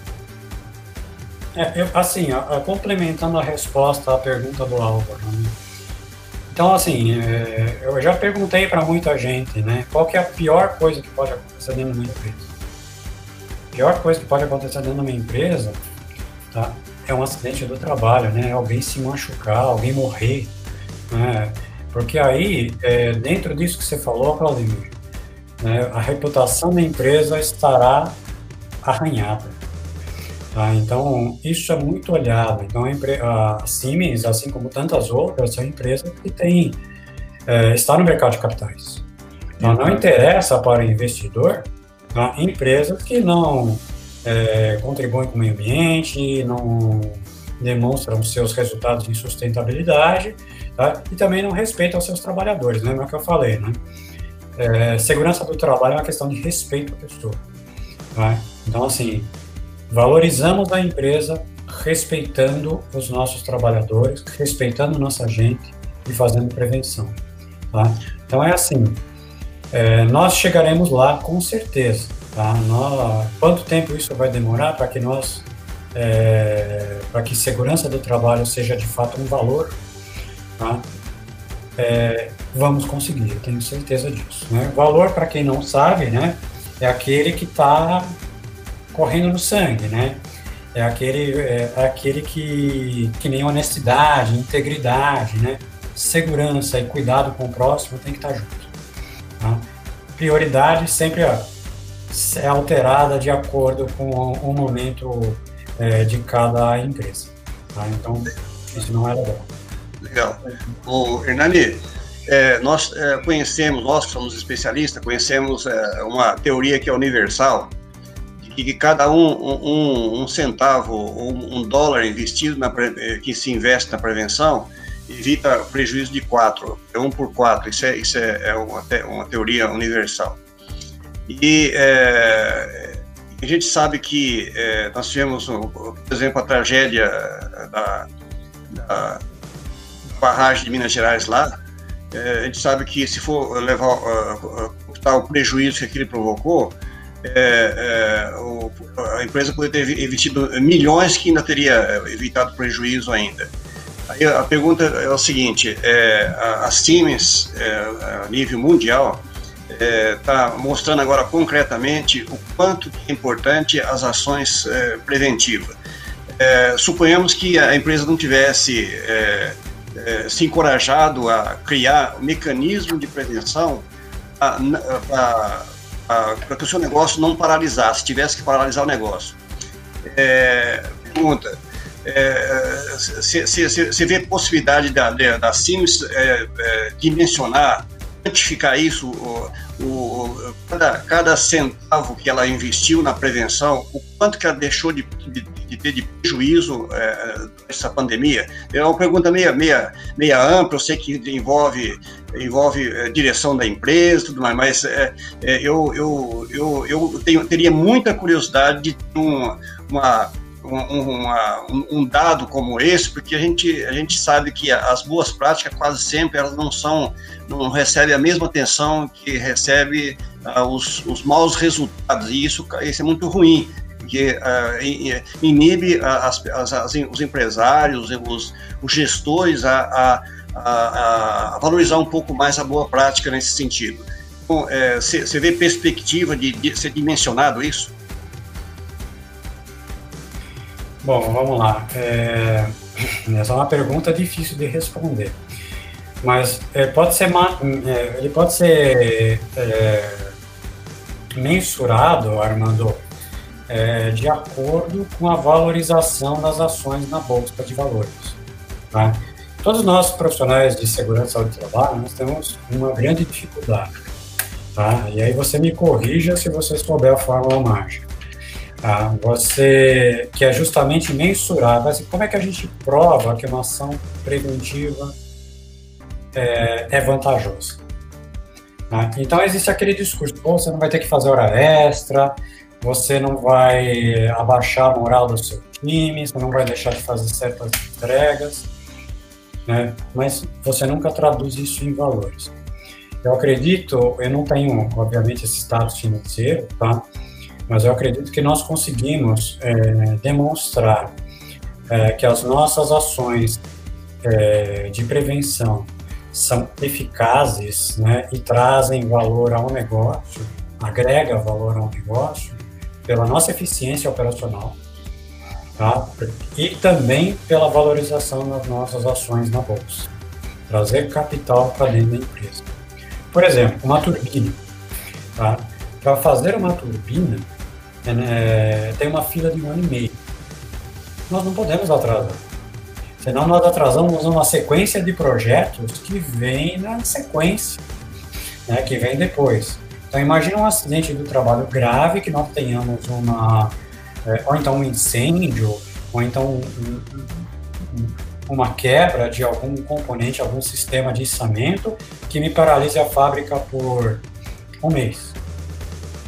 É, eu, assim, a, a, complementando a resposta à pergunta do Álvaro, né? Então, assim, é, eu já perguntei para muita gente, né? Qual que é a pior coisa que pode acontecer dentro de uma empresa? A pior coisa que pode acontecer dentro de uma empresa, tá? É um acidente do trabalho, né? Alguém se machucar, alguém morrer, né? Porque aí, é, dentro disso que você falou, Claudemir, né, a reputação da empresa estará arranhada. Tá? Então, isso é muito olhado. Então, a, Siemens, assim como tantas outras, são empresas que têm, é, está no mercado de capitais. Então, não interessa para o investidor tá? empresas que não é, contribuem com o meio ambiente, não demonstram seus resultados em sustentabilidade tá? e também não respeitam seus trabalhadores, lembra que eu falei, né? É, segurança do trabalho é uma questão de respeito à pessoa. Tá? Então, assim, Valorizamos a empresa respeitando os nossos trabalhadores, respeitando nossa gente e fazendo prevenção. Tá? Então é assim, é, nós chegaremos lá com certeza. Tá? Nós, quanto tempo isso vai demorar para que nós, é, para que segurança do trabalho seja de fato um valor, tá? É, vamos conseguir, eu tenho certeza disso. Né? Valor, para quem não sabe, né, é aquele que está correndo no sangue, né? É aquele, é, é aquele que, que nem honestidade, integridade, né? Segurança e cuidado com o próximo tem que estar tá junto. Prioridade sempre ó, é alterada de acordo com o momento é, de cada empresa. Tá? Então, isso não é legal. Legal. O Hernani, é, nós é, conhecemos, nós que somos especialistas, conhecemos é, uma teoria que é universal, de que cada um, um, um centavo ou um dólar investido, na, que se investe na prevenção, evita prejuízo de quatro, é um por quatro, isso é, isso é, é uma, uma teoria universal. E é, a gente sabe que é, nós tivemos, por exemplo, a tragédia da, da barragem de Minas Gerais lá, é, a gente sabe que se for levar uh, o prejuízo que aquilo provocou, é, é, o, a empresa poderia ter evitado milhões que ainda teria evitado prejuízo ainda. A pergunta é o seguinte: é, a, Siemens, é, a nível mundial, está é, mostrando agora concretamente o quanto é importante as ações é, preventivas. suponhamos que a empresa não tivesse é, se encorajado a criar um mecanismo de prevenção para que o seu negócio não paralisasse, tivesse que paralisar o negócio. É, você é, vê possibilidade da, da Sims é, é, dimensionar, quantificar isso, o, o, cada, cada centavo que ela investiu na prevenção, o quanto que ela deixou de, de de ter de prejuízo é, essa pandemia? É uma pergunta meia, meia, meia ampla, eu sei que envolve, envolve é, direção da empresa tudo mais, mas é, é, eu, eu, eu, eu tenho, teria muita curiosidade de ter uma, uma um, uma, um, dado como esse, porque a gente, a gente sabe que as boas práticas quase sempre elas não são, não recebem a mesma atenção que recebe uh, os, os maus resultados, e isso, isso é muito ruim que uh, inibe as, as, as, os empresários, os, os gestores a, a, a, valorizar um pouco mais a boa prática nesse sentido. Você então, é, vê perspectiva de, de, ser dimensionado isso? Bom, vamos lá. É, essa é uma pergunta difícil de responder, mas é, pode ser, é, ele pode ser é, mensurado, Armando, é, de acordo com a valorização das ações na Bolsa de Valores. Tá? Todos nós, profissionais de segurança do trabalho, nós temos uma grande dificuldade. Tá? E aí você me corrija se você souber a fórmula mágica. Tá? Você, que é justamente mensurar, mas como é que a gente prova que uma ação preventiva é, é vantajosa? Tá? Então existe aquele discurso, você não vai ter que fazer hora extra, você não vai abaixar a moral do seu time, você não vai deixar de fazer certas entregas, né? mas você nunca traduz isso em valores. Eu acredito, eu não tenho, obviamente, esse status financeiro, tá? Mas eu acredito que nós conseguimos é, demonstrar é, que as nossas ações é, de prevenção são eficazes né, e trazem valor ao negócio, agrega valor ao negócio, pela nossa eficiência operacional tá? e também pela valorização das nossas ações na bolsa. Trazer capital para dentro da empresa. Por exemplo, uma turbina. Tá? Para fazer uma turbina, é, né, tem uma fila de um ano e meio. Nós não podemos atrasar. Senão nós atrasamos uma sequência de projetos que vem na sequência, né, que vem depois. Então, imagine um acidente do trabalho grave, que nós tenhamos uma, é, ou então um incêndio, ou então um, um, uma quebra de algum componente, algum sistema de içamento, que me paralise a fábrica por um mês.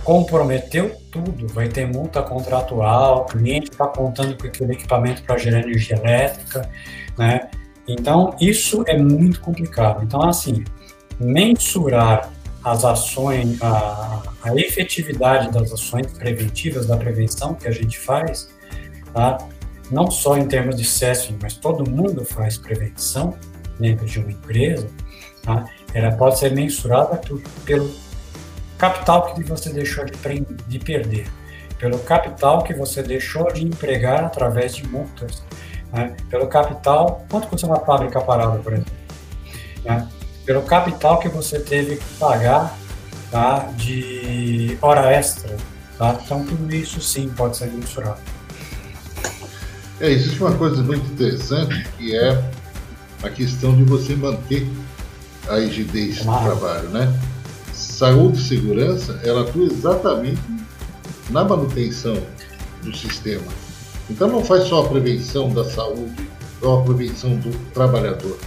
Comprometeu tudo, vai ter multa contratual, o cliente está contando com aquele equipamento para gerar energia elétrica, né? Então, isso é muito complicado. Então, assim, mensurar as ações, a, a efetividade das ações preventivas, da prevenção que a gente faz, tá? não só em termos de CESF, mas todo mundo faz prevenção dentro de uma empresa, tá? ela pode ser mensurada por, pelo capital que você deixou de, de perder, pelo capital que você deixou de empregar através de multas, né? pelo capital, quanto custa uma fábrica parada, por exemplo? Né? Pelo capital que você teve que pagar tá? de hora extra. Tá? Então, tudo isso sim pode ser mensurado. É, existe uma coisa muito interessante que é a questão de você manter a rigidez do trabalho, né? Saúde e segurança, ela atua exatamente na manutenção do sistema. Então não faz só a prevenção da saúde ou a prevenção do trabalhador,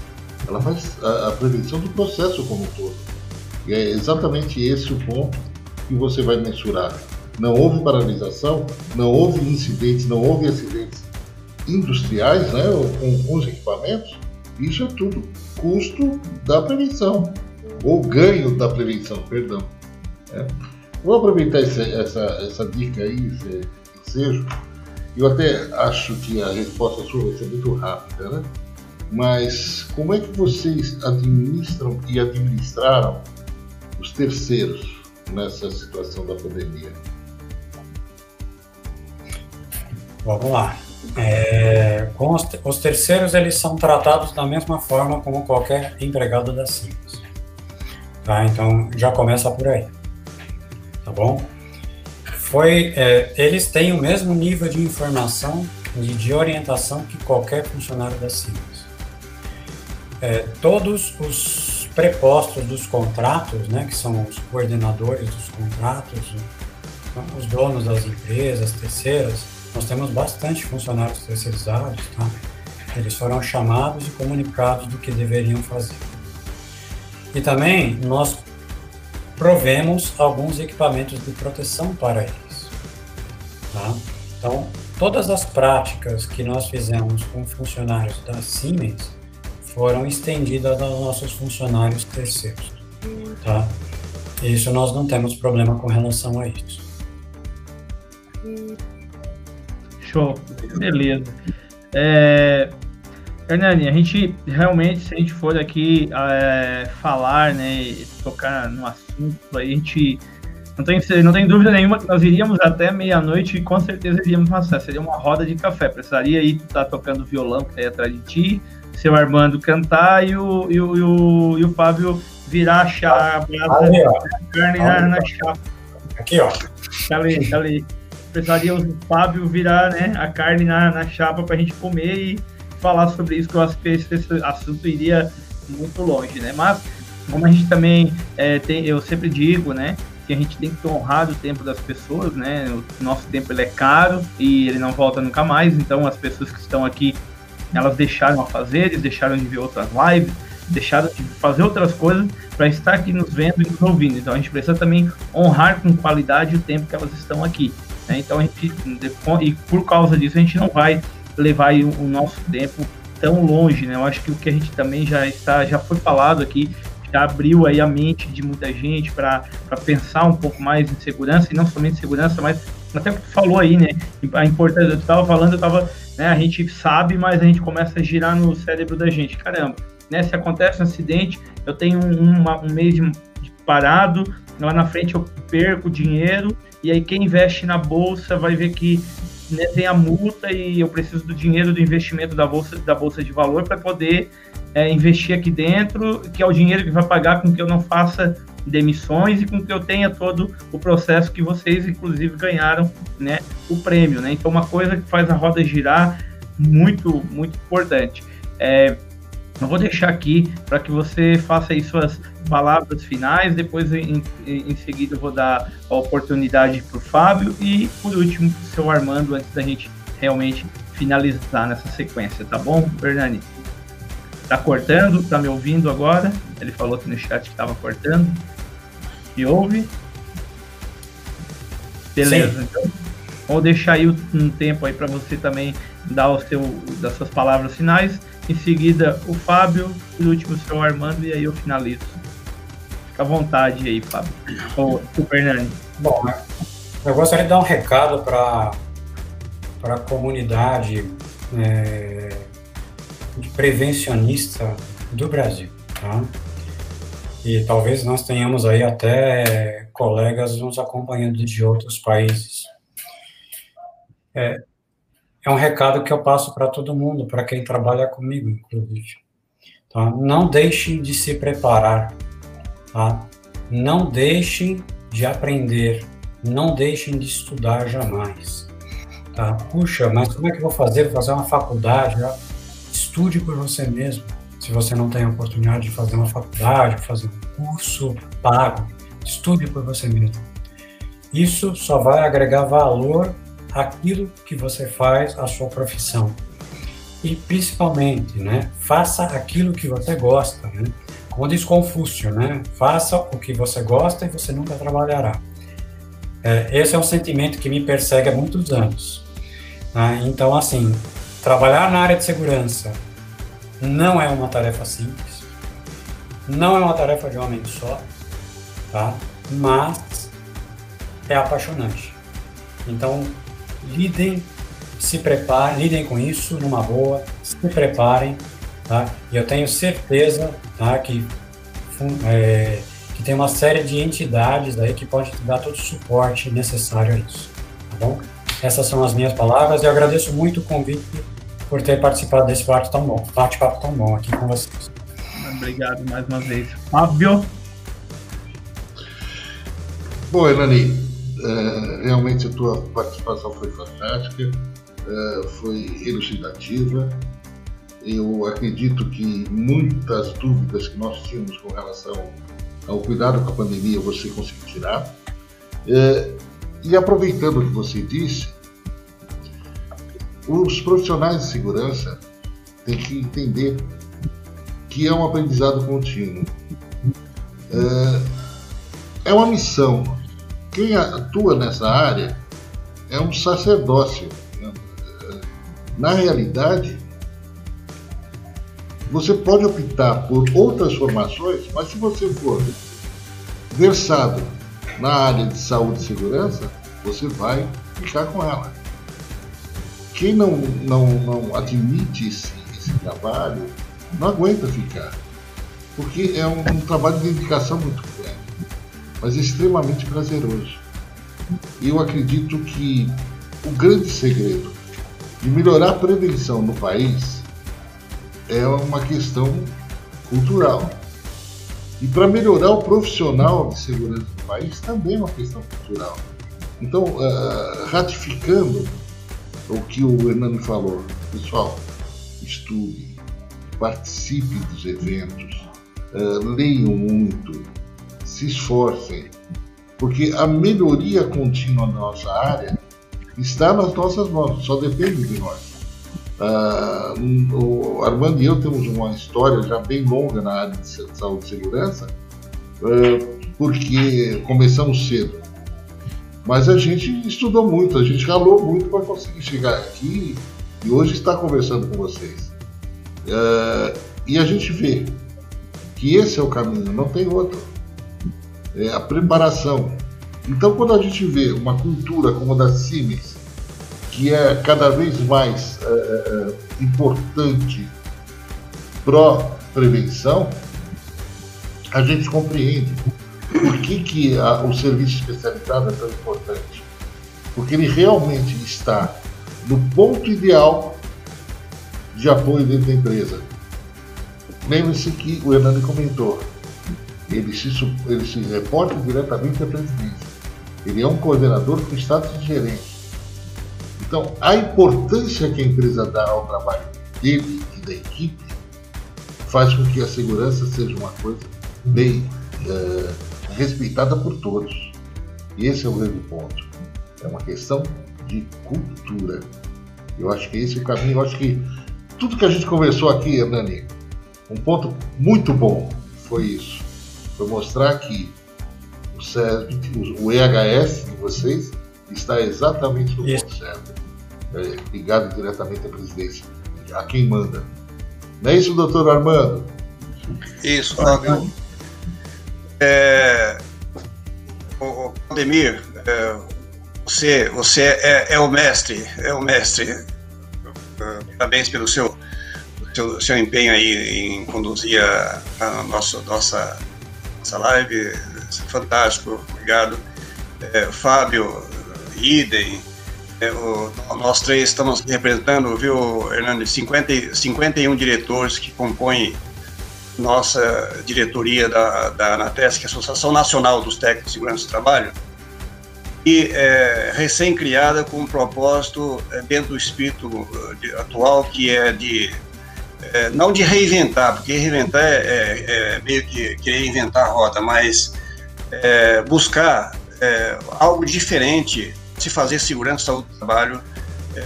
ela faz a, a prevenção do processo como um todo. E é exatamente esse o ponto que você vai mensurar. Não houve paralisação, não houve incidentes, não houve acidentes industriais né, com, com os equipamentos. Isso é tudo custo da prevenção, ou ganho da prevenção, perdão. É. Vou aproveitar essa, essa, essa dica aí, esse ensejo. Eu até acho que a resposta sua vai ser muito rápida, né? Mas como é que vocês administram e administraram os terceiros nessa situação da pandemia? Vamos lá. É, os, os, terceiros eles são tratados da mesma forma como qualquer empregado da Siemens. Tá? Então já começa por aí, tá bom? Foi, é, eles têm o mesmo nível de informação e de orientação que qualquer funcionário da Siemens é, todos os prepostos dos contratos, né, que são os coordenadores dos contratos, os donos das empresas terceiras, nós temos bastante funcionários terceirizados, tá? Eles foram chamados e comunicados do que deveriam fazer. E também nós provemos alguns equipamentos de proteção para eles. Tá? Então, todas as práticas que nós fizemos com funcionários da Siemens, foram estendidas aos nossos funcionários terceiros. Tá? Isso nós não temos problema com relação a isso. Show, beleza. É, Hernani, a gente realmente, se a gente for aqui é, falar, né, tocar no assunto, a gente não tem, não tem dúvida nenhuma que nós iríamos até meia-noite e com certeza iríamos passar. Seria uma roda de café. Precisaria aí estar tá tocando violão que está aí atrás de ti, seu Armando cantar e o, e o, e o, e o Fábio virar a chapa, a carne na, na chapa. Aqui, ó. Tá ali, tá ali. Precisaria o Fábio virar né, a carne na, na chapa para a gente comer e falar sobre isso, que eu acho que esse, esse assunto iria muito longe, né? Mas, como a gente também é, tem, eu sempre digo, né? que a gente tem que honrar o tempo das pessoas, né? O nosso tempo ele é caro e ele não volta nunca mais. Então as pessoas que estão aqui elas deixaram a fazer, eles deixaram de ver outras lives, deixaram de fazer outras coisas para estar aqui nos vendo e nos ouvindo. Então a gente precisa também honrar com qualidade o tempo que elas estão aqui. Né? Então a gente, e por causa disso, a gente não vai levar o nosso tempo tão longe, né? Eu acho que o que a gente também já está, já foi falado aqui, já abriu aí a mente de muita gente para pensar um pouco mais em segurança, e não somente segurança, mas até o que tu falou aí, né? A importância, eu estava falando, eu estava né? A gente sabe, mas a gente começa a girar no cérebro da gente. Caramba, né? Se acontece um acidente, eu tenho um, um mês de, de parado, lá na frente eu perco dinheiro, e aí quem investe na bolsa vai ver que né, tem a multa e eu preciso do dinheiro do investimento da bolsa, da bolsa de valor para poder é, investir aqui dentro, que é o dinheiro que vai pagar com que eu não faça demissões e com que eu tenha todo o processo que vocês, inclusive, ganharam né, o prêmio. Né? Então, uma coisa que faz a roda girar muito, muito importante. É, eu vou deixar aqui para que você faça aí suas palavras finais, depois em, em seguida eu vou dar a oportunidade para o Fábio e por último para o seu Armando, antes da gente realmente finalizar nessa sequência, tá bom, Bernani? Tá cortando? Tá me ouvindo agora? Ele falou aqui no chat que estava cortando. Me ouve? Beleza, Sim. então vou deixar aí um tempo aí para você também dar o seu das suas palavras finais. Em seguida, o Fábio, o último o seu Armando, e aí eu finalizo. Fica à vontade aí, Fábio. Ou o Fernando. Bom, eu gostaria de dar um recado para a comunidade é, de prevencionista do Brasil. Tá? E talvez nós tenhamos aí até colegas nos acompanhando de outros países. É, é um recado que eu passo para todo mundo, para quem trabalha comigo, inclusive. Tá? Não deixem de se preparar, tá? Não deixem de aprender, não deixem de estudar jamais. Tá? Puxa, mas como é que eu vou fazer? Vou fazer uma faculdade? Estude por você mesmo. Se você não tem a oportunidade de fazer uma faculdade, fazer um curso pago, estude por você mesmo. Isso só vai agregar valor àquilo que você faz, à sua profissão. E principalmente, né, faça aquilo que você gosta, né? Como diz Confúcio, né? Faça o que você gosta e você nunca trabalhará. É, esse é um sentimento que me persegue há muitos anos. Né? Então, assim, trabalhar na área de segurança não é uma tarefa simples, não é uma tarefa de um homem só, tá? Mas é apaixonante. Então, lidem, se preparem, lidem com isso numa boa, se preparem, tá? E eu tenho certeza, tá, que é, que tem uma série de entidades aí que podem te dar todo o suporte necessário a isso, tá bom? Essas são as minhas palavras e eu agradeço muito o convite por ter participado desse bate tão bom, bate-papo tão bom aqui com vocês. Obrigado mais uma vez. Fábio? Bom, Elani, é, realmente a tua participação foi fantástica, é, foi elucidativa. Eu acredito que muitas dúvidas que nós tínhamos com relação ao cuidado com a pandemia você conseguiu tirar. É, e aproveitando o que você disse, os profissionais de segurança têm que entender que é um aprendizado contínuo. É, é uma missão. Quem atua nessa área é um sacerdócio. Na realidade, você pode optar por outras formações, mas se você for versado na área de saúde e segurança, você vai ficar com ela quem não, não, não admite esse, esse trabalho não aguenta ficar. Porque é um, um trabalho de dedicação muito grande, mas extremamente prazeroso. E eu acredito que o grande segredo de melhorar a prevenção no país é uma questão cultural. E para melhorar o profissional de segurança do país também é uma questão cultural. Então, uh, ratificando o que o Hernani falou. Pessoal, estude, participe dos eventos, uh, leiam muito, se esforcem, porque a melhoria contínua da nossa área está nas nossas mãos, só depende de nós. Uh, o Armando e eu temos uma história já bem longa na área de saúde e segurança, uh, porque começamos cedo. Mas a gente estudou muito, a gente ralou muito para conseguir chegar aqui e hoje está conversando com vocês. É, e a gente vê que esse é o caminho, não tem outro. É a preparação. Então, quando a gente vê uma cultura como a da Siemens, que é cada vez mais é, é, é importante pró-prevenção, a gente compreende por que, que a, o serviço especializado é tão importante? Porque ele realmente está no ponto ideal de apoio dentro da empresa. Lembre-se que o Hernani comentou, ele se, ele se reporta diretamente à presidência. Ele é um coordenador com status de gerente. Então, a importância que a empresa dá ao trabalho dele e da equipe faz com que a segurança seja uma coisa bem uh, respeitada por todos. E esse é o grande ponto. É uma questão de cultura. Eu acho que esse é o caminho. Eu acho que tudo que a gente conversou aqui, Hernani, um ponto muito bom foi isso. Foi mostrar que o, o EHS de vocês está exatamente no ponto certo. É, ligado diretamente à presidência, a quem manda. Não é isso, doutor Armando? Isso, Fábio. É, o Ademir, é, você, você é, é, o mestre, é o mestre. Parabéns pelo seu, seu, seu empenho aí em conduzir a, a nossa, nossa, nossa live. Fantástico, obrigado. É, Fábio, idem. É, nós três estamos representando, viu, Hernando, 50, 51 diretores que compõem nossa diretoria da, da ANATES, que é Associação Nacional dos Técnicos de Segurança do Trabalho, e é, recém-criada com um propósito é, dentro do espírito de, atual, que é de, é, não de reinventar, porque reinventar é, é, é meio que querer inventar a roda, mas é, buscar algo diferente se fazer segurança saúde do trabalho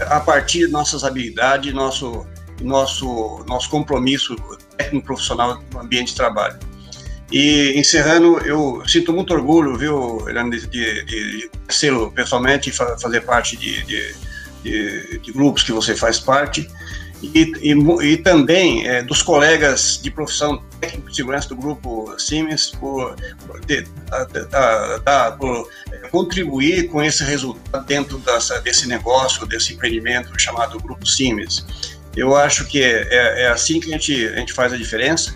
a partir de nossas habilidades, nosso, nosso, nosso compromisso técnico profissional no ambiente de trabalho. E encerrando, eu sinto muito orgulho, viu, de, de, de conhecê-lo pessoalmente fa fazer parte de, de, de, de, grupos que você faz parte. E, e, e também é, dos colegas de profissão técnico de segurança do grupo Siemens por, por, de, a, a, por é, contribuir com esse resultado dentro dessa, desse negócio, desse empreendimento chamado Grupo Siemens. Eu acho que é, é, é assim que a gente, a gente faz a diferença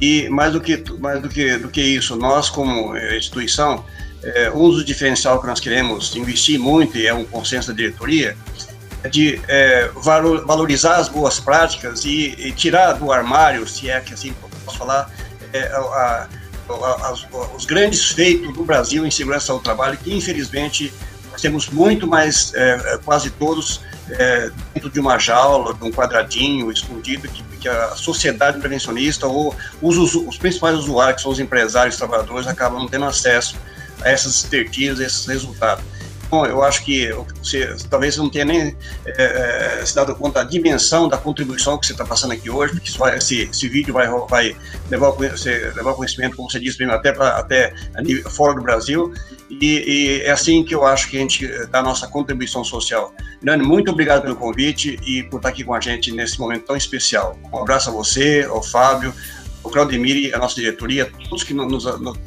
e mais do que, mais do que, do que isso, nós como eh, instituição, é, um dos diferenciais que nós queremos investir muito, e é um consenso da diretoria, é de é, valorizar as boas práticas e, e, tirar do armário, se é que assim posso falar, é, a, a, a, os grandes feitos do Brasil em segurança ao trabalho, que infelizmente nós temos muito mais, é, quase todos, é, dentro de uma jaula, de um quadradinho escondido, que, que a sociedade prevencionista ou os, os, principais usuários, que são os empresários e trabalhadores, acabam não tendo acesso a essas expertises, a esses resultados. Bom, eu acho que você talvez não tenha nem é, se dado conta da dimensão da contribuição que você está passando aqui hoje, porque vai, esse, esse, vídeo vai, vai levar, você, levar conhecimento, como você disse, até, pra, até fora do Brasil, e, e, é assim que eu acho que a gente dá a nossa contribuição social. Nani, muito obrigado pelo convite e por estar aqui com a gente nesse momento tão especial. Um abraço a você, ao Fábio, ao Claudemir, a nossa diretoria, todos que nos,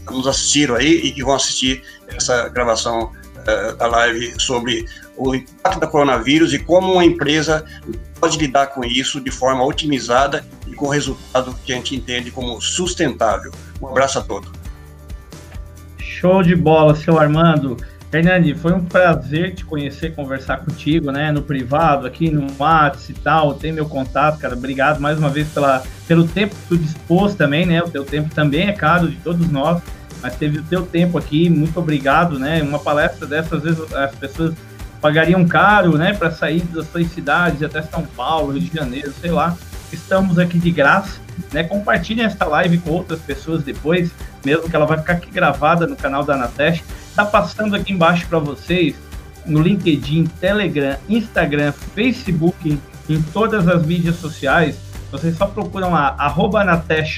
nos assistiram aí e que vão assistir essa gravação da live sobre o impacto da coronavírus e como uma empresa pode lidar com isso de forma otimizada e com resultado que a gente entende como sustentável. Um abraço a todos. Show de bola, seu Armando. Fernande, foi um prazer te conhecer, conversar contigo, né, no privado, aqui no WhatsApp e tal, tem meu contato, cara, obrigado mais uma vez pela, pelo tempo que tu dispôs também, né, o teu tempo também é caro de todos nós, mas teve o teu tempo aqui, muito obrigado, né, uma palestra dessas, às vezes as pessoas pagariam caro, né, para sair das suas cidades, até São Paulo, Rio de Janeiro, sei lá, estamos aqui de graça, né? Compartilhem esta live com outras pessoas depois, mesmo que ela vai ficar aqui gravada no canal da Anateste. Tá passando aqui embaixo para vocês no LinkedIn, Telegram, Instagram, Facebook, em todas as mídias sociais. Vocês só procuram lá, arroba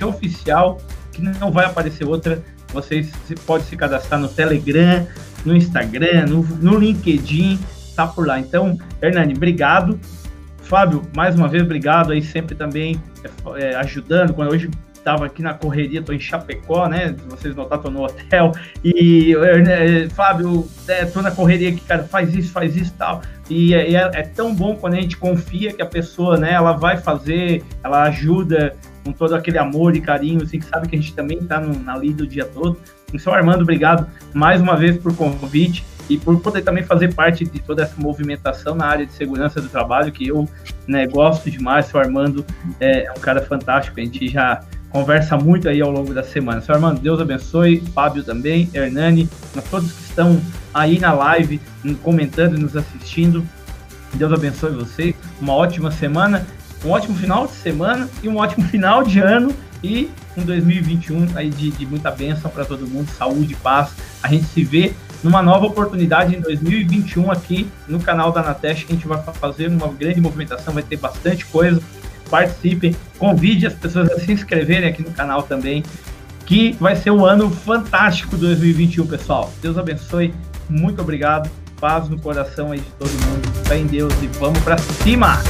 Oficial, que não vai aparecer outra. Vocês podem se cadastrar no Telegram, no Instagram, no, no LinkedIn, tá por lá. Então, Hernani, obrigado. Fábio, mais uma vez, obrigado aí sempre também é, ajudando. Quando hoje estava aqui na correria, estou em Chapecó, né? Vocês notaram, estou no hotel. E, é, Fábio, é, na correria aqui, cara, faz isso, faz isso tal. E é, é, é, tão bom quando a gente confia que a pessoa, né, ela vai fazer, ela ajuda com todo aquele amor e carinho, assim, que sabe que a gente também está na lida o dia todo. Então, Armando, obrigado mais uma vez por convite e por poder também fazer parte de toda essa movimentação na área de segurança do trabalho, que eu né, gosto demais. O Armando é, é um cara fantástico, a gente já conversa muito aí ao longo da semana. Seu Armando, Deus abençoe, Fábio também, Hernani, a todos que estão aí na live, comentando e nos assistindo. Deus abençoe vocês, uma ótima semana, um ótimo final de semana e um ótimo final de ano e um 2021 aí de, de muita bênção para todo mundo, saúde, paz. A gente se vê numa nova oportunidade em 2021 aqui no canal da Anateste, que a gente vai fazer uma grande movimentação, vai ter bastante coisa. Participem, convide as pessoas a se inscreverem aqui no canal também, que vai ser um ano fantástico 2021, pessoal. Deus abençoe, muito obrigado, paz no coração aí de todo mundo, fé em Deus e vamos para cima!